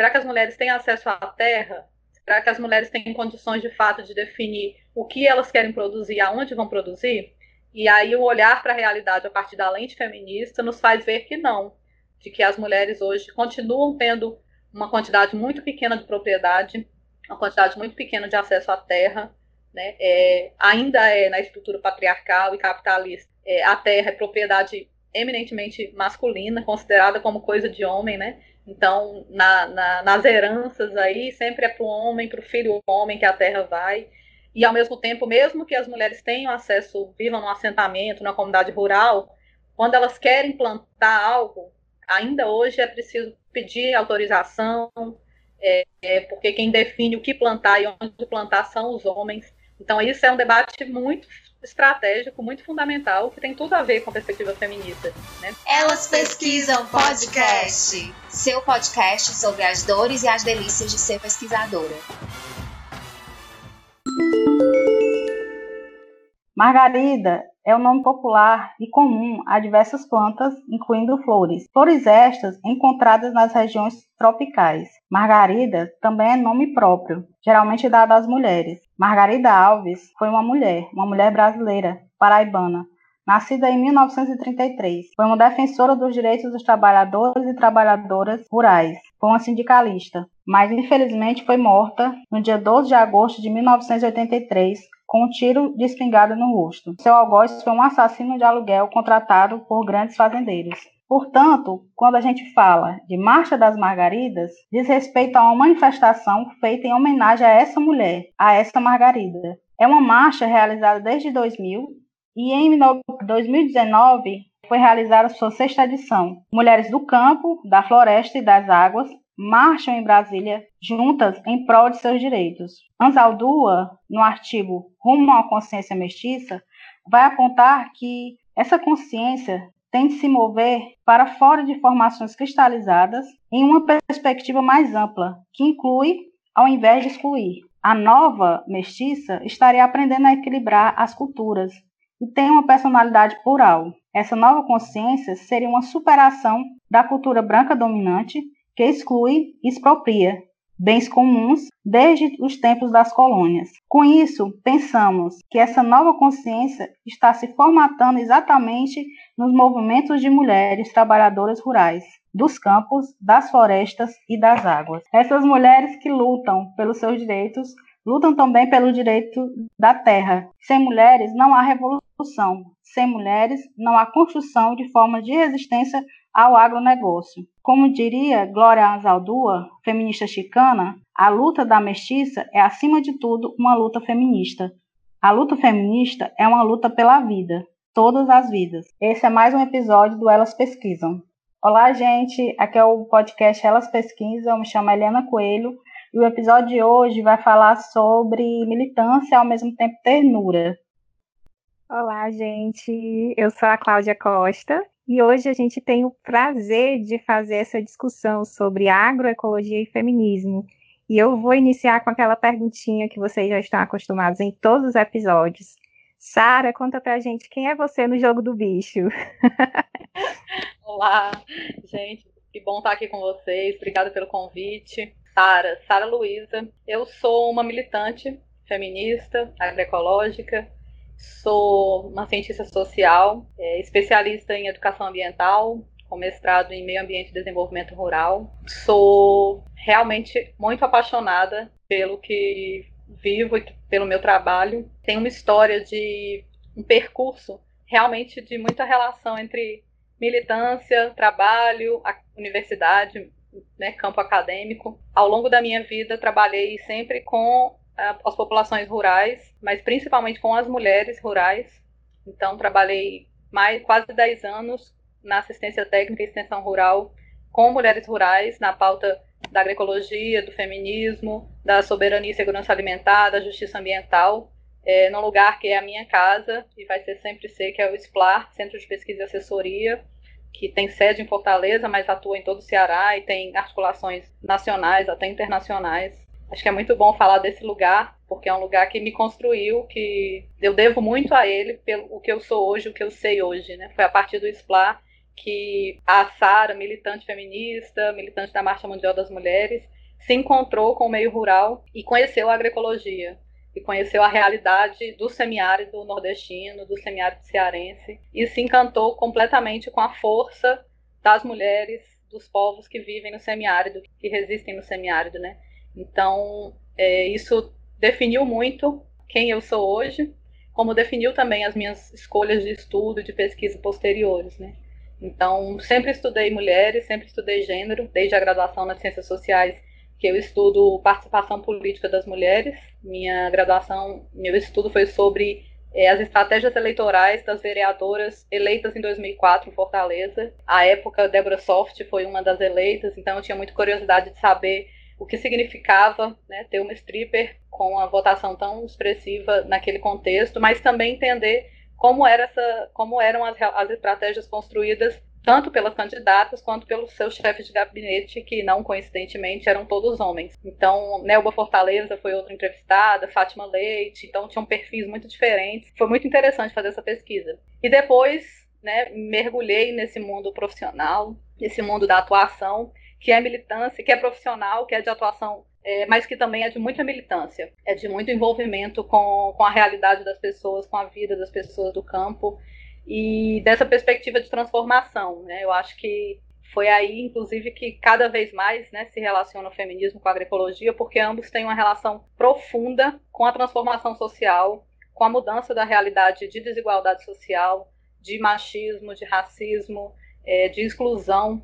Será que as mulheres têm acesso à terra? Será que as mulheres têm condições de fato de definir o que elas querem produzir, aonde vão produzir? E aí o olhar para a realidade a partir da lente feminista nos faz ver que não, de que as mulheres hoje continuam tendo uma quantidade muito pequena de propriedade, uma quantidade muito pequena de acesso à terra, né? É, ainda é na estrutura patriarcal e capitalista. É, a terra é propriedade eminentemente masculina, considerada como coisa de homem, né? Então, na, na, nas heranças aí, sempre é para o homem, para o filho homem que a terra vai. E, ao mesmo tempo, mesmo que as mulheres tenham acesso, vivam num assentamento, numa comunidade rural, quando elas querem plantar algo, ainda hoje é preciso pedir autorização, é, é, porque quem define o que plantar e onde plantar são os homens. Então, isso é um debate muito estratégico, muito fundamental, que tem tudo a ver com a perspectiva feminista. Né? Elas Pesquisam Podcast, seu podcast sobre as dores e as delícias de ser pesquisadora. Margarida é o nome popular e comum a diversas plantas, incluindo flores. Flores estas encontradas nas regiões tropicais. Margarida também é nome próprio, geralmente dado às mulheres. Margarida Alves foi uma mulher, uma mulher brasileira, paraibana, nascida em 1933. Foi uma defensora dos direitos dos trabalhadores e trabalhadoras rurais. Foi uma sindicalista, mas infelizmente foi morta no dia 12 de agosto de 1983 com um tiro de espingarda no rosto. Seu algoz foi um assassino de aluguel contratado por grandes fazendeiros. Portanto, quando a gente fala de Marcha das Margaridas, diz respeito a uma manifestação feita em homenagem a essa mulher, a essa Margarida. É uma marcha realizada desde 2000 e em 2019 foi realizada sua sexta edição. Mulheres do campo, da floresta e das águas marcham em Brasília juntas em prol de seus direitos. Ansaldúa, no artigo Rumo à Consciência Mestiça, vai apontar que essa consciência tem de se mover para fora de formações cristalizadas em uma perspectiva mais ampla, que inclui ao invés de excluir. A nova mestiça estaria aprendendo a equilibrar as culturas e tem uma personalidade plural. Essa nova consciência seria uma superação da cultura branca dominante que exclui e expropria bens comuns desde os tempos das colônias. Com isso, pensamos que essa nova consciência está se formatando exatamente nos movimentos de mulheres trabalhadoras rurais, dos campos, das florestas e das águas. Essas mulheres que lutam pelos seus direitos, lutam também pelo direito da terra. Sem mulheres não há revolução. Sem mulheres não há construção de formas de resistência ao agronegócio. Como diria Glória Anzaldúa, feminista chicana, a luta da mestiça é, acima de tudo, uma luta feminista. A luta feminista é uma luta pela vida, todas as vidas. Esse é mais um episódio do Elas Pesquisam. Olá, gente. Aqui é o podcast Elas Pesquisam. Me chamo Helena Coelho e o episódio de hoje vai falar sobre militância ao mesmo tempo ternura. Olá, gente. Eu sou a Cláudia Costa e hoje a gente tem o prazer de fazer essa discussão sobre agroecologia e feminismo. E eu vou iniciar com aquela perguntinha que vocês já estão acostumados em todos os episódios. Sara, conta pra gente quem é você no jogo do bicho. Olá, gente. Que bom estar aqui com vocês. Obrigada pelo convite. Sara, Sara Luiza. Eu sou uma militante feminista, agroecológica, Sou uma cientista social, é, especialista em educação ambiental, com mestrado em meio ambiente e desenvolvimento rural. Sou realmente muito apaixonada pelo que vivo e pelo meu trabalho. Tenho uma história de um percurso realmente de muita relação entre militância, trabalho, universidade, né, campo acadêmico. Ao longo da minha vida, trabalhei sempre com as populações rurais, mas principalmente com as mulheres rurais. Então, trabalhei mais quase 10 anos na assistência técnica e extensão rural com mulheres rurais, na pauta da agroecologia, do feminismo, da soberania e segurança alimentar, da justiça ambiental, é, num lugar que é a minha casa e vai ser sempre ser, que é o SPLAR, Centro de Pesquisa e Assessoria, que tem sede em Fortaleza, mas atua em todo o Ceará e tem articulações nacionais, até internacionais. Acho que é muito bom falar desse lugar, porque é um lugar que me construiu, que eu devo muito a ele pelo o que eu sou hoje, o que eu sei hoje, né? Foi a partir do SPLA que a Sara, militante feminista, militante da Marcha Mundial das Mulheres, se encontrou com o meio rural e conheceu a agroecologia e conheceu a realidade do semiárido nordestino, do semiárido cearense e se encantou completamente com a força das mulheres, dos povos que vivem no semiárido, que resistem no semiárido, né? Então, é, isso definiu muito quem eu sou hoje, como definiu também as minhas escolhas de estudo, de pesquisa posteriores, né? Então, sempre estudei mulheres, sempre estudei gênero, desde a graduação nas ciências sociais que eu estudo participação política das mulheres. Minha graduação, meu estudo foi sobre é, as estratégias eleitorais das vereadoras eleitas em 2004 em Fortaleza. À época, Débora Soft foi uma das eleitas, então eu tinha muita curiosidade de saber o que significava né, ter uma stripper com uma votação tão expressiva naquele contexto, mas também entender como, era essa, como eram as, as estratégias construídas tanto pelas candidatas quanto pelos seus chefes de gabinete, que não coincidentemente eram todos homens. Então, Nelba Fortaleza foi outra entrevistada, Fátima Leite, então tinham perfis muito diferentes. Foi muito interessante fazer essa pesquisa. E depois, né, mergulhei nesse mundo profissional, nesse mundo da atuação, que é militância, que é profissional, que é de atuação é, mas que também é de muita militância, é de muito envolvimento com, com a realidade das pessoas, com a vida das pessoas do campo e dessa perspectiva de transformação. Né? Eu acho que foi aí, inclusive, que cada vez mais né, se relaciona o feminismo com a agroecologia, porque ambos têm uma relação profunda com a transformação social, com a mudança da realidade de desigualdade social, de machismo, de racismo, é, de exclusão,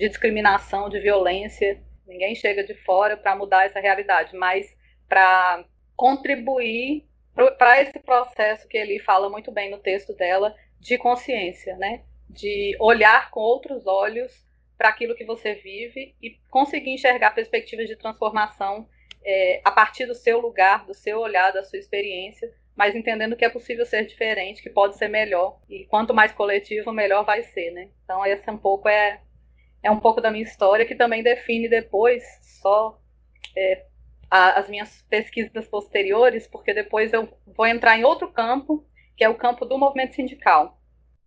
de discriminação, de violência. Ninguém chega de fora para mudar essa realidade, mas para contribuir para esse processo que ele fala muito bem no texto dela de consciência, né? De olhar com outros olhos para aquilo que você vive e conseguir enxergar perspectivas de transformação é, a partir do seu lugar, do seu olhar, da sua experiência, mas entendendo que é possível ser diferente, que pode ser melhor e quanto mais coletivo, melhor vai ser, né? Então essa um pouco é é um pouco da minha história que também define depois só é, a, as minhas pesquisas posteriores, porque depois eu vou entrar em outro campo, que é o campo do movimento sindical.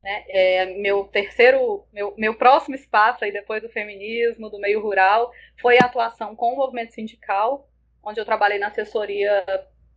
Né? É, meu terceiro, meu, meu próximo espaço aí depois do feminismo, do meio rural, foi a atuação com o movimento sindical, onde eu trabalhei na assessoria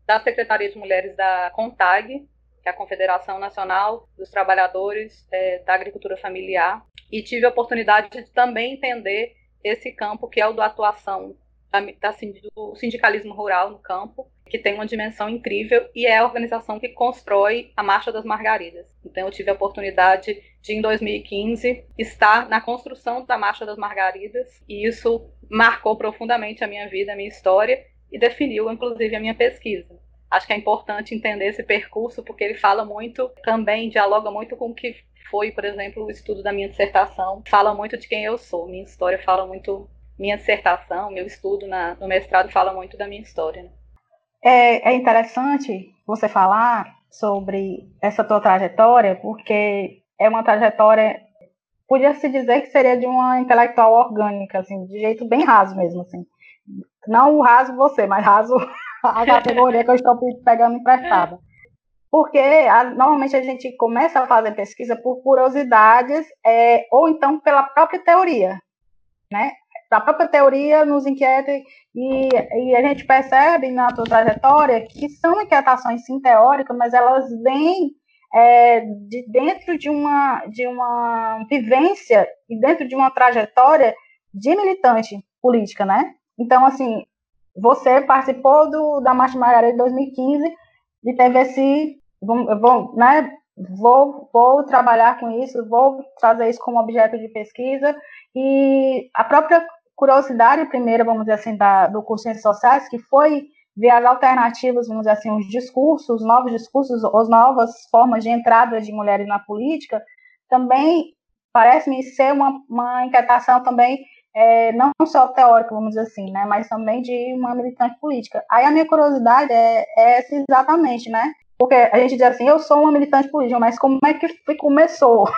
da Secretaria de Mulheres da CONTAG, que é a Confederação Nacional dos Trabalhadores é, da Agricultura Familiar, e tive a oportunidade de também entender esse campo que é o da atuação da, do sindicalismo rural no campo, que tem uma dimensão incrível e é a organização que constrói a Marcha das Margaridas. Então eu tive a oportunidade de, em 2015, estar na construção da Marcha das Margaridas e isso marcou profundamente a minha vida, a minha história e definiu, inclusive, a minha pesquisa. Acho que é importante entender esse percurso porque ele fala muito, também dialoga muito com o que foi, por exemplo, o estudo da minha dissertação. Fala muito de quem eu sou. Minha história fala muito minha dissertação, meu estudo na, no mestrado fala muito da minha história. Né? É, é interessante você falar sobre essa tua trajetória, porque é uma trajetória, podia se dizer que seria de uma intelectual orgânica, assim, de jeito bem raso mesmo, assim. Não o raso você, mas raso a categoria que eu estou pegando emprestada. Porque a, normalmente a gente começa a fazer pesquisa por curiosidades é, ou então pela própria teoria, né? a própria teoria nos inquieta e, e, a gente percebe na tua trajetória que são inquietações sim teóricas, mas elas vêm é, de dentro de uma, de uma vivência e dentro de uma trajetória de militante política, né? Então, assim, você participou do, da Marcha Margarida de 2015 e teve esse, vou, né, vou, vou trabalhar com isso, vou trazer isso como objeto de pesquisa. E a própria curiosidade primeira, vamos dizer assim, da, do curso de Ciências Sociais, que foi ver as alternativas, vamos dizer assim, os discursos, os novos discursos, as novas formas de entrada de mulheres na política, também parece-me ser uma, uma inquietação também é, não só teórica, vamos dizer assim, né, mas também de uma militante política. Aí a minha curiosidade é, é essa exatamente, né, porque a gente diz assim, eu sou uma militante política, mas como é que começou?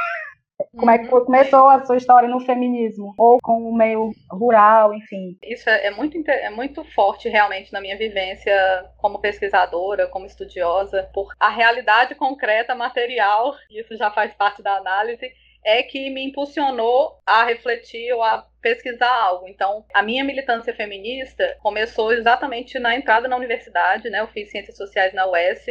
Como é que uhum. começou a sua história no feminismo? Ou com o meio rural, enfim. Isso é, é muito, é muito forte realmente na minha vivência como pesquisadora, como estudiosa, por a realidade concreta, material, isso já faz parte da análise, é que me impulsionou a refletir ou a pesquisar algo. Então, a minha militância feminista começou exatamente na entrada na universidade, né? Eu fiz ciências sociais na UES,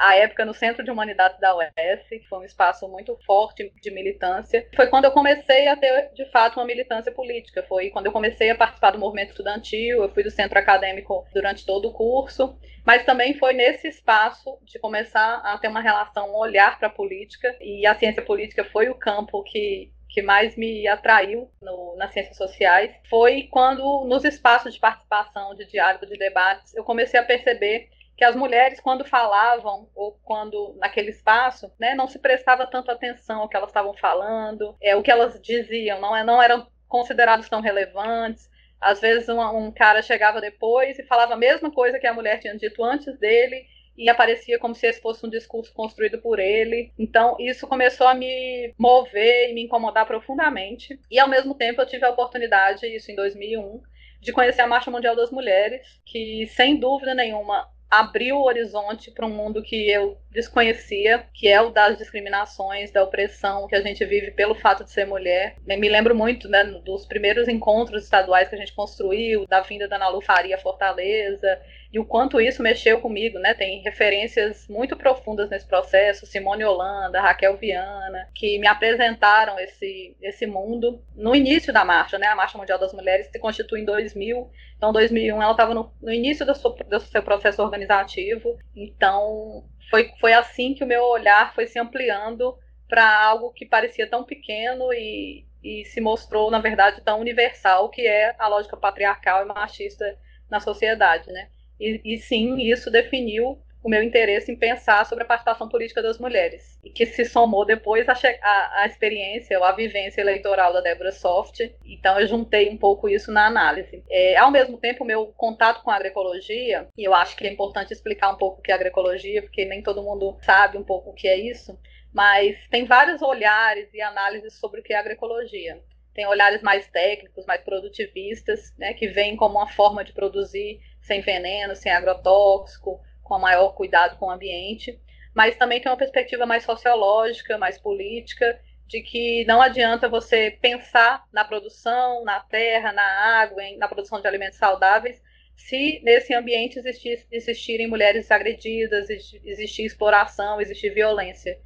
a época no Centro de Humanidades da UES, que foi um espaço muito forte de militância. Foi quando eu comecei a ter, de fato, uma militância política. Foi quando eu comecei a participar do movimento estudantil, eu fui do centro acadêmico durante todo o curso, mas também foi nesse espaço de começar a ter uma relação, um olhar para a política, e a ciência política foi o campo que que mais me atraiu no, nas ciências sociais foi quando, nos espaços de participação, de diálogo, de debates, eu comecei a perceber que as mulheres, quando falavam, ou quando naquele espaço, né, não se prestava tanto atenção ao que elas estavam falando, é, o que elas diziam, não, é, não eram considerados tão relevantes. Às vezes um, um cara chegava depois e falava a mesma coisa que a mulher tinha dito antes dele, e aparecia como se esse fosse um discurso construído por ele. Então, isso começou a me mover e me incomodar profundamente. E, ao mesmo tempo, eu tive a oportunidade, isso em 2001, de conhecer a Marcha Mundial das Mulheres, que, sem dúvida nenhuma, abriu o horizonte para um mundo que eu desconhecia, que é o das discriminações, da opressão que a gente vive pelo fato de ser mulher. Me lembro muito né, dos primeiros encontros estaduais que a gente construiu, da vinda da Ana Lu Faria Fortaleza, e o quanto isso mexeu comigo, né? Tem referências muito profundas nesse processo, Simone Holanda, Raquel Viana, que me apresentaram esse, esse mundo no início da marcha, né? A Marcha Mundial das Mulheres se constitui em 2000, então 2001 ela estava no, no, início do seu, do seu processo organizativo, então foi, foi assim que o meu olhar foi se ampliando para algo que parecia tão pequeno e, e se mostrou, na verdade, tão universal, que é a lógica patriarcal e machista na sociedade, né? E, e sim, isso definiu o meu interesse em pensar sobre a participação política das mulheres, e que se somou depois à, experiência ou à vivência eleitoral da Débora Soft. Então eu juntei um pouco isso na análise. É, ao mesmo tempo, o meu contato com a agroecologia, e eu acho que é importante explicar um pouco o que é agroecologia, porque nem todo mundo sabe um pouco o que é isso, mas tem vários olhares e análises sobre o que é agroecologia. Tem olhares mais técnicos, mais produtivistas, né, que veem como uma forma de produzir sem veneno, sem agrotóxico, com maior cuidado com o ambiente, mas também tem uma perspectiva mais sociológica, mais política, de que não adianta você pensar na produção, na terra, na água, na produção de alimentos saudáveis, se nesse ambiente existir, existirem mulheres agredidas, existir exploração, existir violência.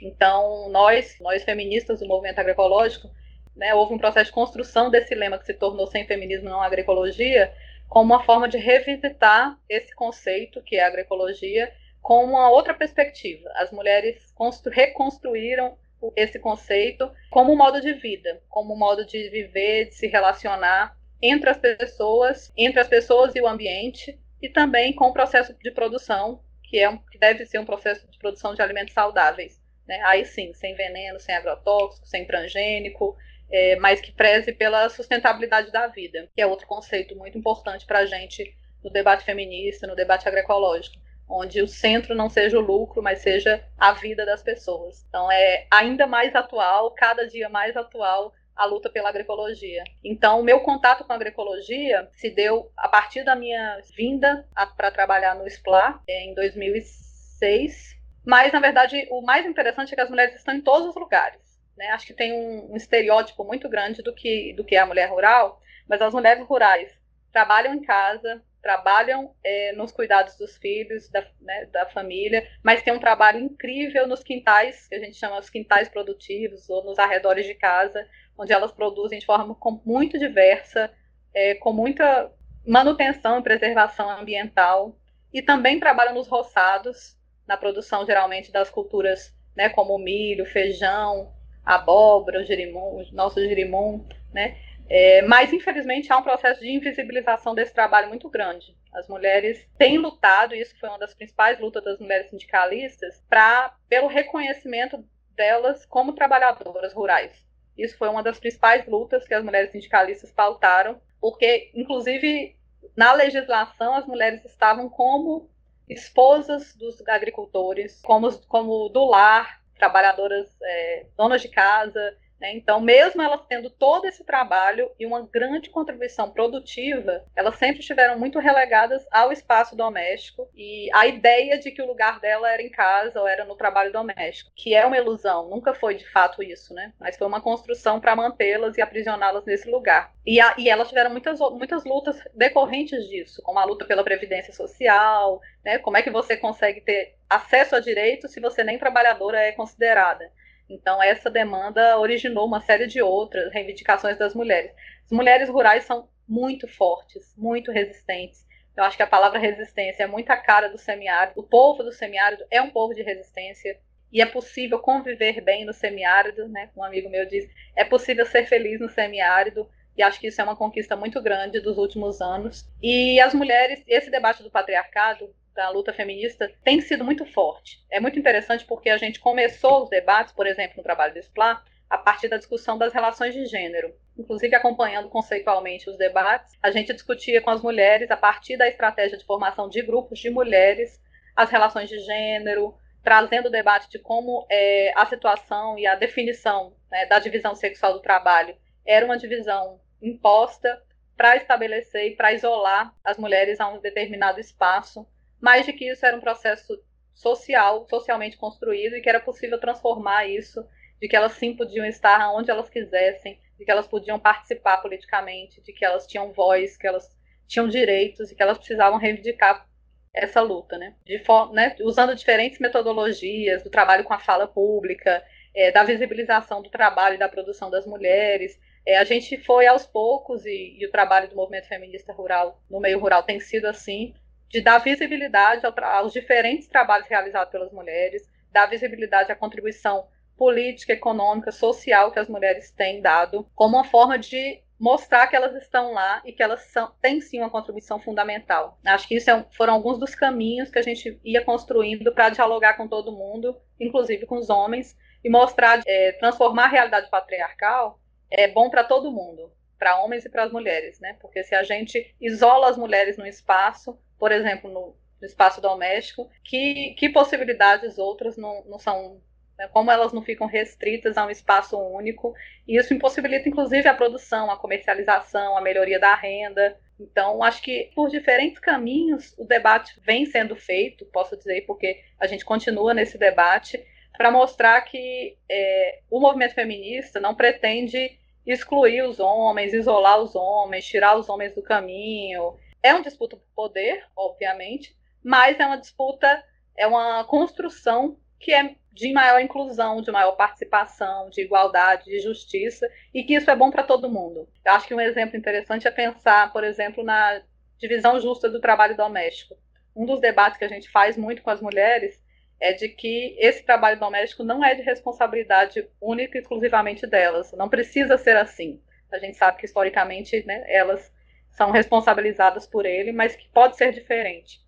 Então, nós, nós feministas do movimento agroecológico, né, houve um processo de construção desse lema que se tornou sem feminismo não agroecologia, como uma forma de revisitar esse conceito, que é a agroecologia, com uma outra perspectiva. As mulheres reconstruíram esse conceito como um modo de vida, como um modo de viver, de se relacionar entre as pessoas, entre as pessoas e o ambiente, e também com o processo de produção, que é um, que deve ser um processo de produção de alimentos saudáveis. Né? Aí sim, sem veneno, sem agrotóxico, sem transgênico, é, mas que preze pela sustentabilidade da vida, que é outro conceito muito importante para a gente no debate feminista, no debate agroecológico, onde o centro não seja o lucro, mas seja a vida das pessoas. Então é ainda mais atual, cada dia mais atual, a luta pela agroecologia. Então, o meu contato com a agroecologia se deu a partir da minha vinda para trabalhar no SPLA é, em 2006. Mas, na verdade, o mais interessante é que as mulheres estão em todos os lugares. Né? Acho que tem um, um, estereótipo muito grande do que, do que é a mulher rural, mas as mulheres rurais trabalham em casa, trabalham é, nos cuidados dos filhos, da, né, da família, mas tem um trabalho incrível nos quintais, que a gente chama os quintais produtivos, ou nos arredores de casa, onde elas produzem de forma muito diversa, é, com muita manutenção e preservação ambiental, e também trabalham nos roçados, na produção geralmente das culturas né, como milho, feijão, abóbora, o girimum, o nosso girimum, né? É, mas, infelizmente, há um processo de invisibilização desse trabalho muito grande. As mulheres têm lutado, e isso foi uma das principais lutas das mulheres sindicalistas, pra, pelo reconhecimento delas como trabalhadoras rurais. Isso foi uma das principais lutas que as mulheres sindicalistas pautaram, porque, inclusive, na legislação, as mulheres estavam como esposas dos agricultores, como, como do lar, trabalhadoras, é, donas de casa? Então, mesmo elas tendo todo esse trabalho e uma grande contribuição produtiva, elas sempre estiveram muito relegadas ao espaço doméstico e a ideia de que o lugar dela era em casa ou era no trabalho doméstico, que é uma ilusão, nunca foi de fato isso, né? Mas foi uma construção para mantê-las e aprisioná-las nesse lugar. E, a, e, elas tiveram muitas, muitas lutas decorrentes disso, como a luta pela previdência social, né? Como é que você consegue ter acesso a direitos se você nem trabalhadora é considerada? Então, essa demanda originou uma série de outras reivindicações das mulheres. As mulheres rurais são muito fortes, muito resistentes. Eu acho que a palavra resistência é muito a cara do semiárido. O povo do semiárido é um povo de resistência e é possível conviver bem no semiárido, né? Um amigo meu diz, é possível ser feliz no semiárido. E acho que isso é uma conquista muito grande dos últimos anos. E as mulheres, esse debate do patriarcado da luta feminista tem sido muito forte. É muito interessante porque a gente começou os debates, por exemplo, no trabalho do SPLA, a partir da discussão das relações de gênero. Inclusive, acompanhando conceitualmente os debates, a gente discutia com as mulheres, a partir da estratégia de formação de grupos de mulheres, as relações de gênero, trazendo o debate de como é, a situação e a definição né, da divisão sexual do trabalho era uma divisão imposta para estabelecer e para isolar as mulheres a um determinado espaço mais de que isso era um processo social, socialmente construído e que era possível transformar isso, de que elas sim podiam estar onde elas quisessem, de que elas podiam participar politicamente, de que elas tinham voz, que elas tinham direitos e que elas precisavam reivindicar essa luta, né? De né? usando diferentes metodologias do trabalho com a fala pública, é, da visibilização do trabalho e da produção das mulheres. É, a gente foi aos poucos e, e o trabalho do movimento feminista rural no meio rural tem sido assim, de dar visibilidade aos diferentes trabalhos realizados pelas mulheres, dar visibilidade à contribuição política, econômica, social que as mulheres têm dado, como uma forma de mostrar que elas estão lá e que elas são, têm sim uma contribuição fundamental. Acho que isso é, foram alguns dos caminhos que a gente ia construindo para dialogar com todo mundo, inclusive com os homens, e mostrar, é, transformar a realidade patriarcal é bom para todo mundo, para homens e para as mulheres, né? Porque se a gente isola as mulheres no espaço, por exemplo, no, espaço doméstico, que, que possibilidades outras não, não são né, como elas não ficam restritas a um espaço único, e isso impossibilita inclusive a produção, a comercialização, a melhoria da renda. Então, acho que por diferentes caminhos o debate vem sendo feito, posso dizer, porque a gente continua nesse debate, para mostrar que é, o movimento feminista não pretende excluir os homens, isolar os homens, tirar os homens do caminho, é uma disputa por poder, obviamente, mas é uma disputa, é uma construção que é de maior inclusão, de maior participação, de igualdade, de justiça, e que isso é bom para todo mundo. Eu acho que um exemplo interessante é pensar, por exemplo, na divisão justa do trabalho doméstico. Um dos debates que a gente faz muito com as mulheres é de que esse trabalho doméstico não é de responsabilidade única e exclusivamente delas. Não precisa ser assim. A gente sabe que historicamente né, elas são responsabilizadas por ele, mas que pode ser diferente.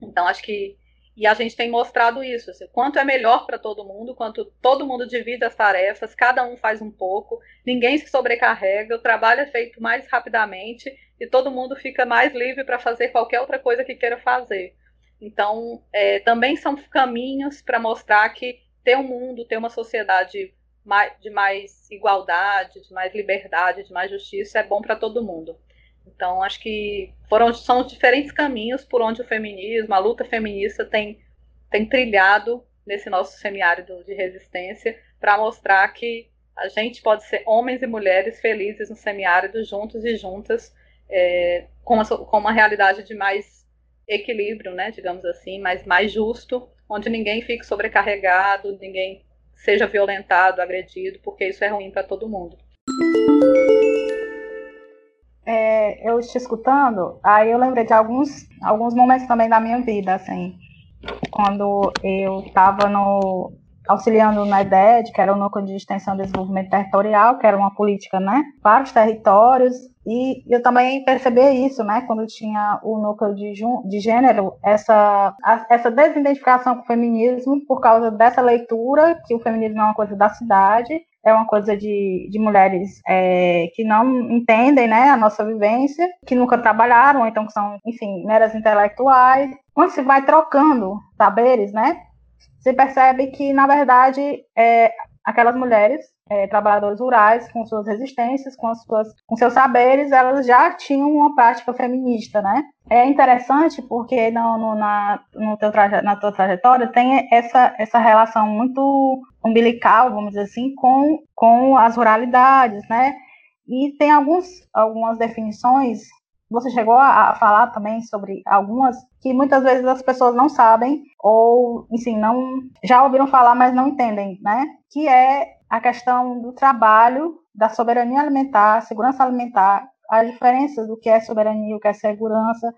Então, acho que. E a gente tem mostrado isso, assim, quanto é melhor para todo mundo, quanto todo mundo divide as tarefas, cada um faz um pouco, ninguém se sobrecarrega, o trabalho é feito mais rapidamente e todo mundo fica mais livre para fazer qualquer outra coisa que queira fazer. Então, é, também são caminhos para mostrar que ter um mundo, ter uma sociedade de mais igualdade, de mais liberdade, de mais justiça é bom para todo mundo. Então, acho que foram, são diferentes caminhos por onde o feminismo, a luta feminista tem, tem trilhado nesse nosso semiárido de resistência para mostrar que a gente pode ser homens e mulheres felizes no semiárido, juntos e juntas, é, com, uma, com uma realidade de mais equilíbrio, né, digamos assim, mas mais justo, onde ninguém fique sobrecarregado, ninguém seja violentado, agredido, porque isso é ruim para todo mundo é, eu te escutando, aí eu lembrei de alguns, alguns momentos também da minha vida, assim, quando eu estava no auxiliando na IDED, que era o Núcleo de Extensão e Desenvolvimento Territorial, que era uma política, né, para os territórios, e eu também percebi isso, né, quando tinha o núcleo de, de gênero, essa, a, essa desidentificação com o feminismo por causa dessa leitura, que o feminismo é uma coisa da cidade, é uma coisa de, de mulheres é, que não entendem né, a nossa vivência, que nunca trabalharam, então que são, enfim, meras intelectuais. Quando se vai trocando saberes, né, se percebe que, na verdade, é, aquelas mulheres é, rurais, com suas resistências, com, as suas, com seus saberes, elas já tinham uma prática feminista, né? É interessante porque no, no, na, no teu traje, na tua trajetória tem essa, essa relação muito umbilical, vamos dizer assim, com, com as ruralidades, né? E tem alguns, algumas definições você chegou a, falar também sobre algumas que muitas vezes as pessoas não sabem ou, enfim, não já ouviram falar, mas não entendem, né? Que é a questão do trabalho, da soberania alimentar, segurança alimentar, a diferença do que é soberania o que é segurança,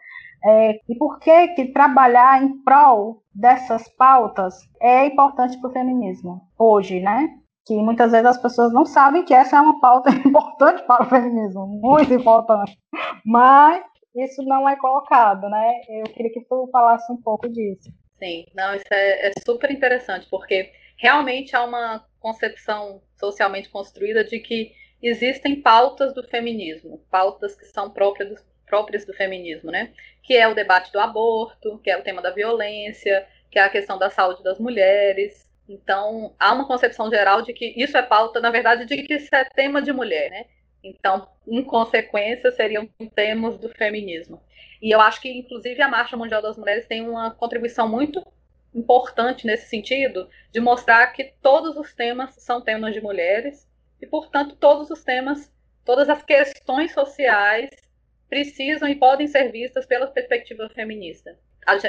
é, e por que que trabalhar em prol dessas pautas é importante para o feminismo hoje, né? Que muitas vezes as pessoas não sabem que essa é uma pauta importante para o feminismo, muito importante, mas isso não é colocado, né? Eu queria que tu falasse um pouco disso. Sim, não, isso é, é super interessante, porque realmente há uma concepção socialmente construída de que existem pautas do feminismo, pautas que são próprias do, próprias do feminismo, né? Que é o debate do aborto, que é o tema da violência, que é a questão da saúde das mulheres. Então, há uma concepção geral de que isso é pauta, na verdade, de que isso é tema de mulher, né? Então, em consequência, seriam temas do feminismo. E eu acho que, inclusive, a Marcha Mundial das Mulheres tem uma contribuição muito importante nesse sentido, de mostrar que todos os temas são temas de mulheres e, portanto, todos os temas, todas as questões sociais precisam e podem ser vistas pela perspectiva feminista.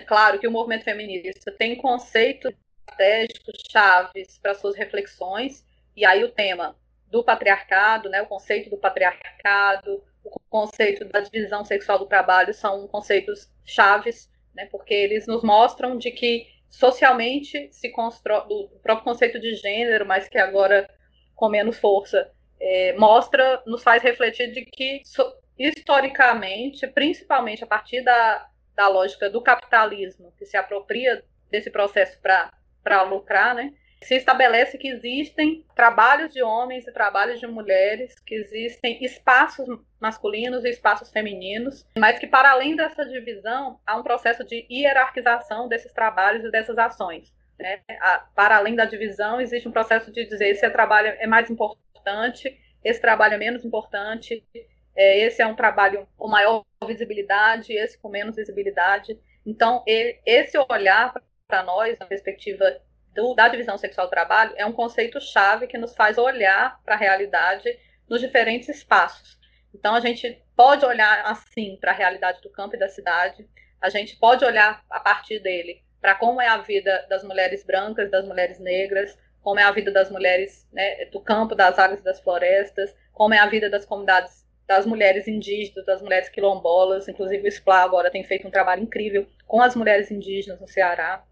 Claro que o movimento feminista tem conceitos estratégicos chaves para suas reflexões, e aí o tema do patriarcado, né, o conceito do patriarcado, o conceito da divisão sexual do trabalho são conceitos chaves, né, porque eles nos mostram de que socialmente se constrói o próprio conceito de gênero, mas que agora com menos força é, mostra, nos faz refletir de que so, historicamente, principalmente a partir da, da lógica do capitalismo, que se apropria desse processo para lucrar, né? Se estabelece que existem trabalhos de homens e trabalhos de mulheres, que existem espaços masculinos e espaços femininos, mas que para além dessa divisão há um processo de hierarquização desses trabalhos e dessas ações. Né? Para além da divisão existe um processo de dizer esse trabalho é mais importante, esse trabalho é menos importante, é, esse é um trabalho com maior visibilidade, esse com menos visibilidade. Então, esse olhar para nós, na perspectiva do, da divisão sexual do trabalho é um conceito chave que nos faz olhar para a realidade nos diferentes espaços. Então, a gente pode olhar assim para a realidade do campo e da cidade, a gente pode olhar a partir dele para como é a vida das mulheres brancas, das mulheres negras, como é a vida das mulheres né, do campo, das águas e das florestas, como é a vida das comunidades, das mulheres indígenas, das mulheres quilombolas. Inclusive, o SPLA agora tem feito um trabalho incrível com as mulheres indígenas no Ceará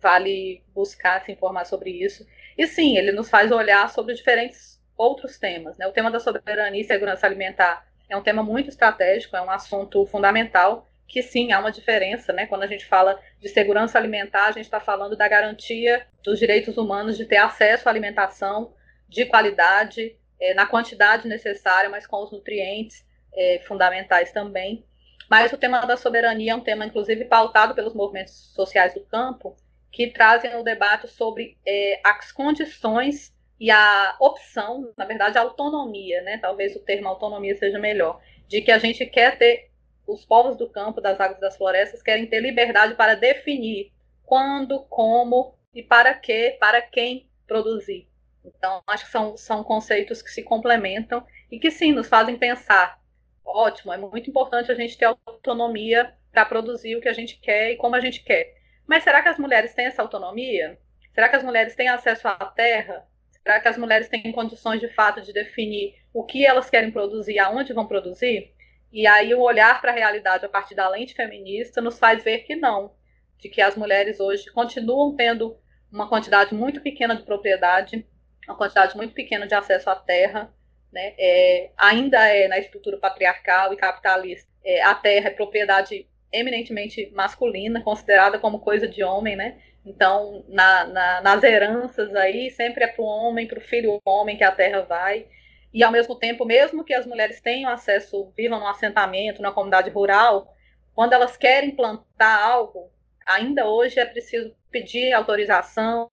vale buscar se informar sobre isso. E sim, ele nos faz olhar sobre diferentes outros temas. Né? O tema da soberania e segurança alimentar é um tema muito estratégico, é um assunto fundamental, que sim, há uma diferença. Né? Quando a gente fala de segurança alimentar, a gente está falando da garantia dos direitos humanos de ter acesso à alimentação de qualidade, é, na quantidade necessária, mas com os nutrientes é, fundamentais também. Mas o tema da soberania é um tema, inclusive, pautado pelos movimentos sociais do campo, que trazem o debate sobre é, as condições e a opção, na verdade, a autonomia, né? Talvez o termo autonomia seja melhor, de que a gente quer ter os povos do campo, das águas das florestas querem ter liberdade para definir quando, como e para que, para quem produzir. Então, acho que são, são conceitos que se complementam e que sim nos fazem pensar. Ótimo, é muito importante a gente ter autonomia para produzir o que a gente quer e como a gente quer. Mas será que as mulheres têm essa autonomia? Será que as mulheres têm acesso à terra? Será que as mulheres têm condições de fato de definir o que elas querem produzir, aonde vão produzir? E aí o olhar para a realidade a partir da lente feminista nos faz ver que não, de que as mulheres hoje continuam tendo uma quantidade muito pequena de propriedade, uma quantidade muito pequena de acesso à terra, né? É, ainda é na estrutura patriarcal e capitalista. É, a terra é propriedade eminentemente masculina, considerada como coisa de homem, né? Então, na, na, nas heranças aí, sempre é para o homem, para o filho homem que a terra vai. E, ao mesmo tempo, mesmo que as mulheres tenham acesso, vivam num assentamento, na comunidade rural, quando elas querem plantar algo, ainda hoje é preciso pedir autorização,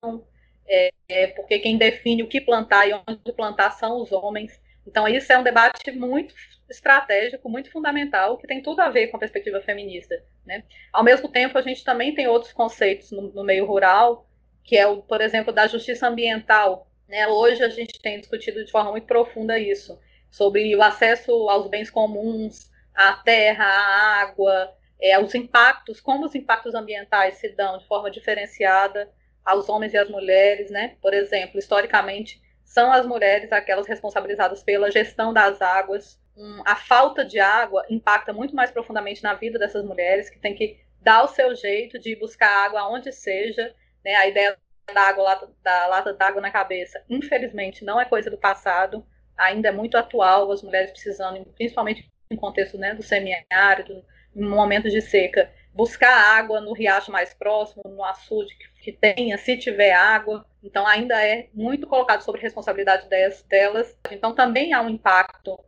é, é, porque quem define o que plantar e onde plantar são os homens. Então, isso é um debate muito estratégico, muito fundamental, que tem tudo a ver com a perspectiva feminista. Né? Ao mesmo tempo, a gente também tem outros conceitos no, no meio rural, que é, o, por exemplo, da justiça ambiental. Né? Hoje a gente tem discutido de forma muito profunda isso, sobre o acesso aos bens comuns, à terra, à água, é, os impactos, como os impactos ambientais se dão de forma diferenciada aos homens e às mulheres, né? Por exemplo, historicamente, são as mulheres aquelas responsabilizadas pela gestão das águas. Um, a falta de água impacta muito mais profundamente na vida dessas mulheres, que tem que dar o seu jeito de buscar água onde seja. Né? A ideia da água, da lata d'água na cabeça, infelizmente, não é coisa do passado, ainda é muito atual, as mulheres precisando, principalmente em contexto né, do semiárido, em momentos de seca, buscar água no riacho mais próximo, no açude que, que tenha, se tiver água. Então, ainda é muito colocado sobre responsabilidade delas. Então, também há um impacto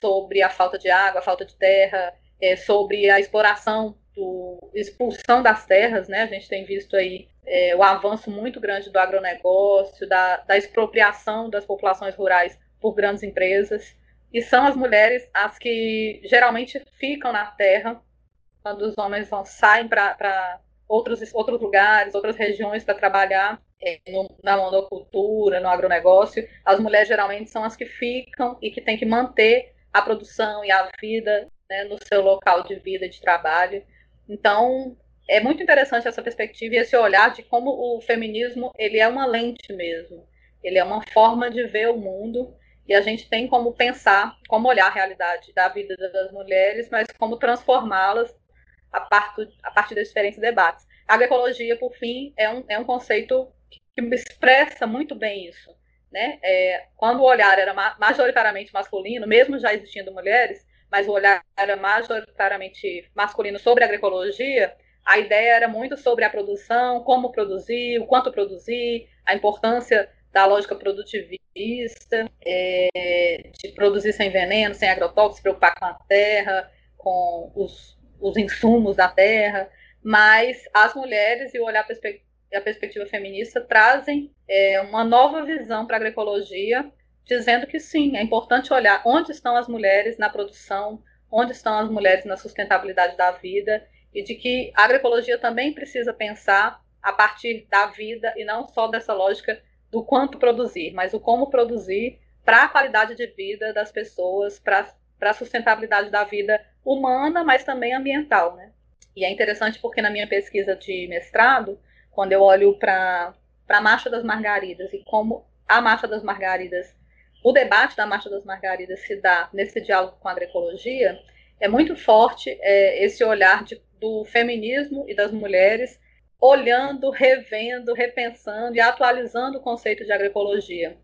sobre a falta de água, a falta de terra, é, sobre a exploração, do, expulsão das terras, né? A gente tem visto aí é, o avanço muito grande do agronegócio, da, da expropriação das populações rurais por grandes empresas. E são as mulheres as que geralmente ficam na terra quando os homens vão saem para outros, outros lugares, outras regiões para trabalhar é, no, na monocultura, no agronegócio, as mulheres geralmente são as que ficam e que têm que manter a produção e a vida né, no seu local de vida de trabalho. Então, é muito interessante essa perspectiva e esse olhar de como o feminismo ele é uma lente mesmo. Ele é uma forma de ver o mundo e a gente tem como pensar, como olhar a realidade da vida das mulheres, mas como transformá-las a, partir, a partir dos diferentes debates. A agroecologia, por fim, é um, é um conceito que expressa muito bem isso. Né? É, quando o olhar era majoritariamente masculino, mesmo já existindo mulheres, mas o olhar era majoritariamente masculino sobre a agroecologia, a ideia era muito sobre a produção, como produzir, o quanto produzir, a importância da lógica produtivista, é, de produzir sem veneno, sem agrotóxicos, se preocupar com a terra, com os, os insumos da terra, mas as mulheres e o olhar perspe a perspectiva feminista trazem é, uma nova visão para a agroecologia, dizendo que sim, é importante olhar onde estão as mulheres na produção, onde estão as mulheres na sustentabilidade da vida, e de que a agroecologia também precisa pensar a partir da vida e não só dessa lógica do quanto produzir, mas o como produzir para a qualidade de vida das pessoas, para a sustentabilidade da vida humana, mas também ambiental. Né? E é interessante porque na minha pesquisa de mestrado, quando eu olho para a Marcha das Margaridas e como a Marcha das Margaridas, o debate da Marcha das Margaridas se dá nesse diálogo com a agroecologia, é muito forte é, esse olhar de, do feminismo e das mulheres olhando, revendo, repensando e atualizando o conceito de agroecologia.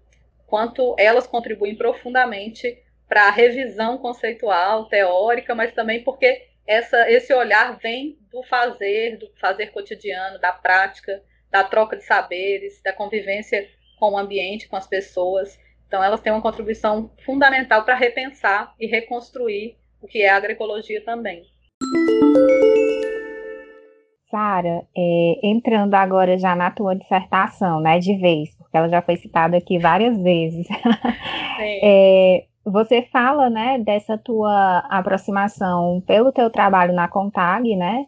Quanto elas contribuem profundamente para a revisão conceitual, teórica, mas também porque essa, esse olhar vem do fazer, do fazer cotidiano, da prática, da troca de saberes, da convivência com o ambiente, com as pessoas. Então, elas têm uma contribuição fundamental para repensar e reconstruir o que é a agroecologia também. Sara, é, entrando agora já na tua dissertação, né, de vez, porque ela já foi citada aqui várias vezes. é, você fala, né, dessa tua aproximação pelo teu trabalho na Contag, né,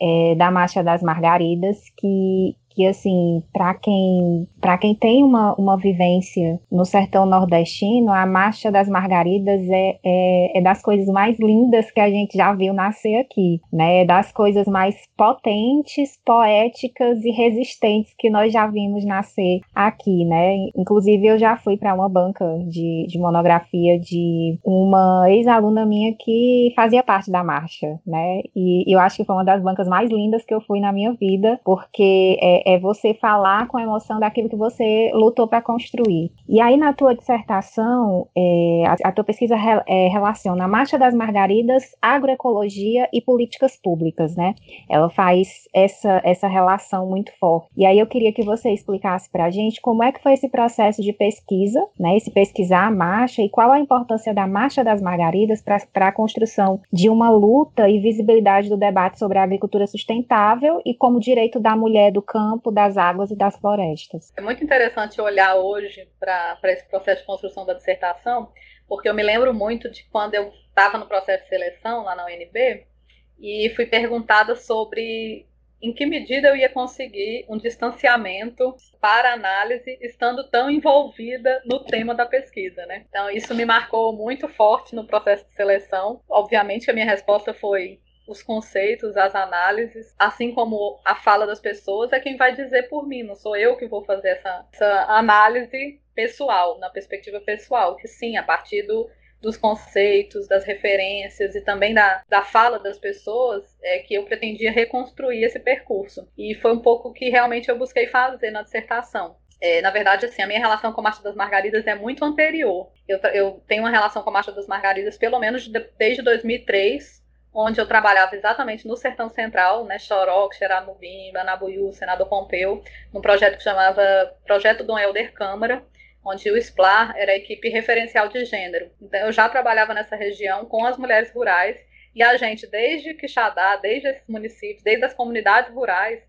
é, da Marcha das Margaridas, que que assim, para quem para quem tem uma, uma vivência no sertão nordestino, a Marcha das Margaridas é, é, é, das coisas mais lindas que a gente já viu nascer aqui, né? É das coisas mais potentes, poéticas e resistentes que nós já vimos nascer aqui, né? Inclusive eu já fui para uma banca de, de monografia de uma ex-aluna minha que fazia parte da marcha, né? E eu acho que foi uma das bancas mais lindas que eu fui na minha vida, porque é, é você falar com a emoção daquilo que você lutou para construir. E aí, na tua dissertação, é, a, a, tua pesquisa re, é, relaciona a Marcha das Margaridas, agroecologia e políticas públicas, né? Ela faz essa, essa relação muito forte. E aí eu queria que você explicasse para a gente como é que foi esse processo de pesquisa, né? Esse pesquisar a marcha e qual a importância da Marcha das Margaridas para a construção de uma luta e visibilidade do debate sobre a agricultura sustentável e como direito da mulher do campo campo, das águas e das florestas. É muito interessante olhar hoje para esse processo de construção da dissertação, porque eu me lembro muito de quando eu estava no processo de seleção lá na UNB e fui perguntada sobre em que medida eu ia conseguir um distanciamento para análise estando tão envolvida no tema da pesquisa, né? Então isso me marcou muito forte no processo de seleção. Obviamente a minha resposta foi os conceitos, as análises, assim como a fala das pessoas, é quem vai dizer por mim, não sou eu que vou fazer essa, essa análise pessoal, na perspectiva pessoal, que sim, a partir do, dos conceitos, das referências e também da, da fala das pessoas, é que eu pretendia reconstruir esse percurso. E foi um pouco que realmente eu busquei fazer na dissertação. É, na verdade, assim, a minha relação com a Marcha das Margaridas é muito anterior. Eu, eu tenho uma relação com a Marcha das Margaridas pelo menos de, desde 2003, onde eu trabalhava exatamente no Sertão Central, né, Choroque, Xeramubim, Anabuiú, Senador Pompeu, num projeto que chamava Projeto Dom Helder Câmara, onde o SPLAR era a equipe referencial de gênero. Então, eu já trabalhava nessa região com as mulheres rurais e a gente, desde Quixadá, desde esses municípios, desde as comunidades rurais,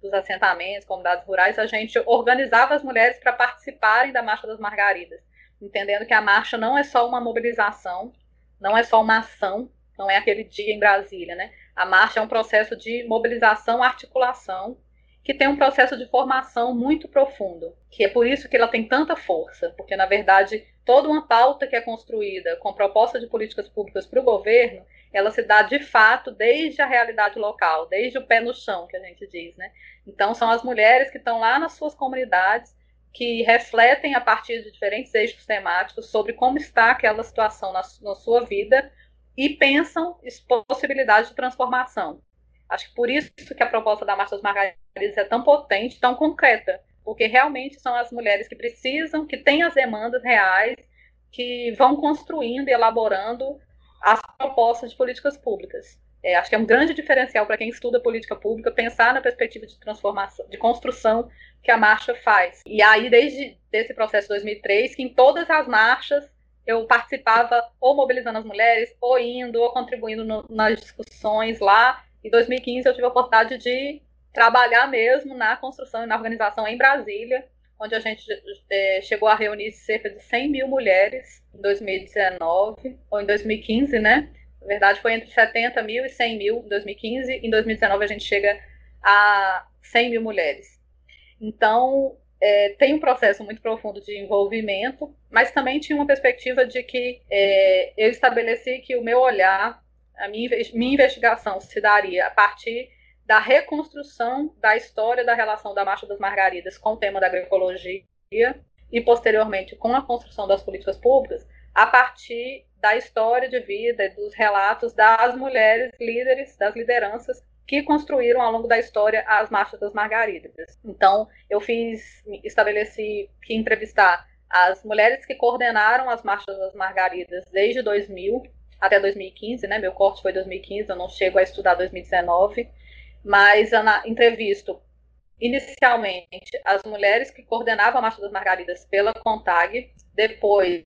dos assentamentos, comunidades rurais, a gente organizava as mulheres para participarem da Marcha das Margaridas, entendendo que a marcha não é só uma mobilização, não é só uma ação, não é aquele dia em Brasília, né? A marcha é um processo de mobilização, articulação, que tem um processo de formação muito profundo, que é por isso que ela tem tanta força, porque na verdade toda uma pauta que é construída com proposta de políticas públicas para o governo, ela se dá de fato desde a realidade local, desde o pé no chão, que a gente diz, né? Então são as mulheres que estão lá nas suas comunidades que refletem a partir de diferentes eixos temáticos sobre como está aquela situação na, na sua vida e pensam possibilidades de transformação. Acho que por isso que a proposta da Marcha das Margaridas é tão potente, tão concreta, porque realmente são as mulheres que precisam, que têm as demandas reais, que vão construindo e elaborando as propostas de políticas públicas. É, acho que é um grande diferencial para quem estuda política pública pensar na perspectiva de transformação, de construção que a marcha faz. E aí, desde esse processo de 2003, que em todas as marchas eu participava ou mobilizando as mulheres, ou indo, ou contribuindo no, nas discussões lá. Em 2015 eu tive a oportunidade de trabalhar mesmo na construção e na organização em Brasília, onde a gente é, chegou a reunir cerca de 100 mil mulheres em 2019, ou em 2015, né? Na verdade foi entre 70 mil e 100 mil em 2015, em 2019 a gente chega a 100 mil mulheres. Então, é, tem um processo muito profundo de envolvimento, mas também tinha uma perspectiva de que é, eu estabeleci que o meu olhar, a minha, minha investigação se daria a partir da reconstrução da história da relação da Marcha das Margaridas com o tema da agroecologia e, posteriormente, com a construção das políticas públicas, a partir da história de vida dos relatos das mulheres líderes, das lideranças que construíram ao longo da história as marchas das margaridas. Então, eu fiz, estabeleci que entrevistar as mulheres que coordenaram as marchas das margaridas desde 2000 até 2015, né? Meu corte foi 2015, eu não chego a estudar 2019, mas eu entrevisto inicialmente as mulheres que coordenavam a marcha das margaridas pela CONTAG, depois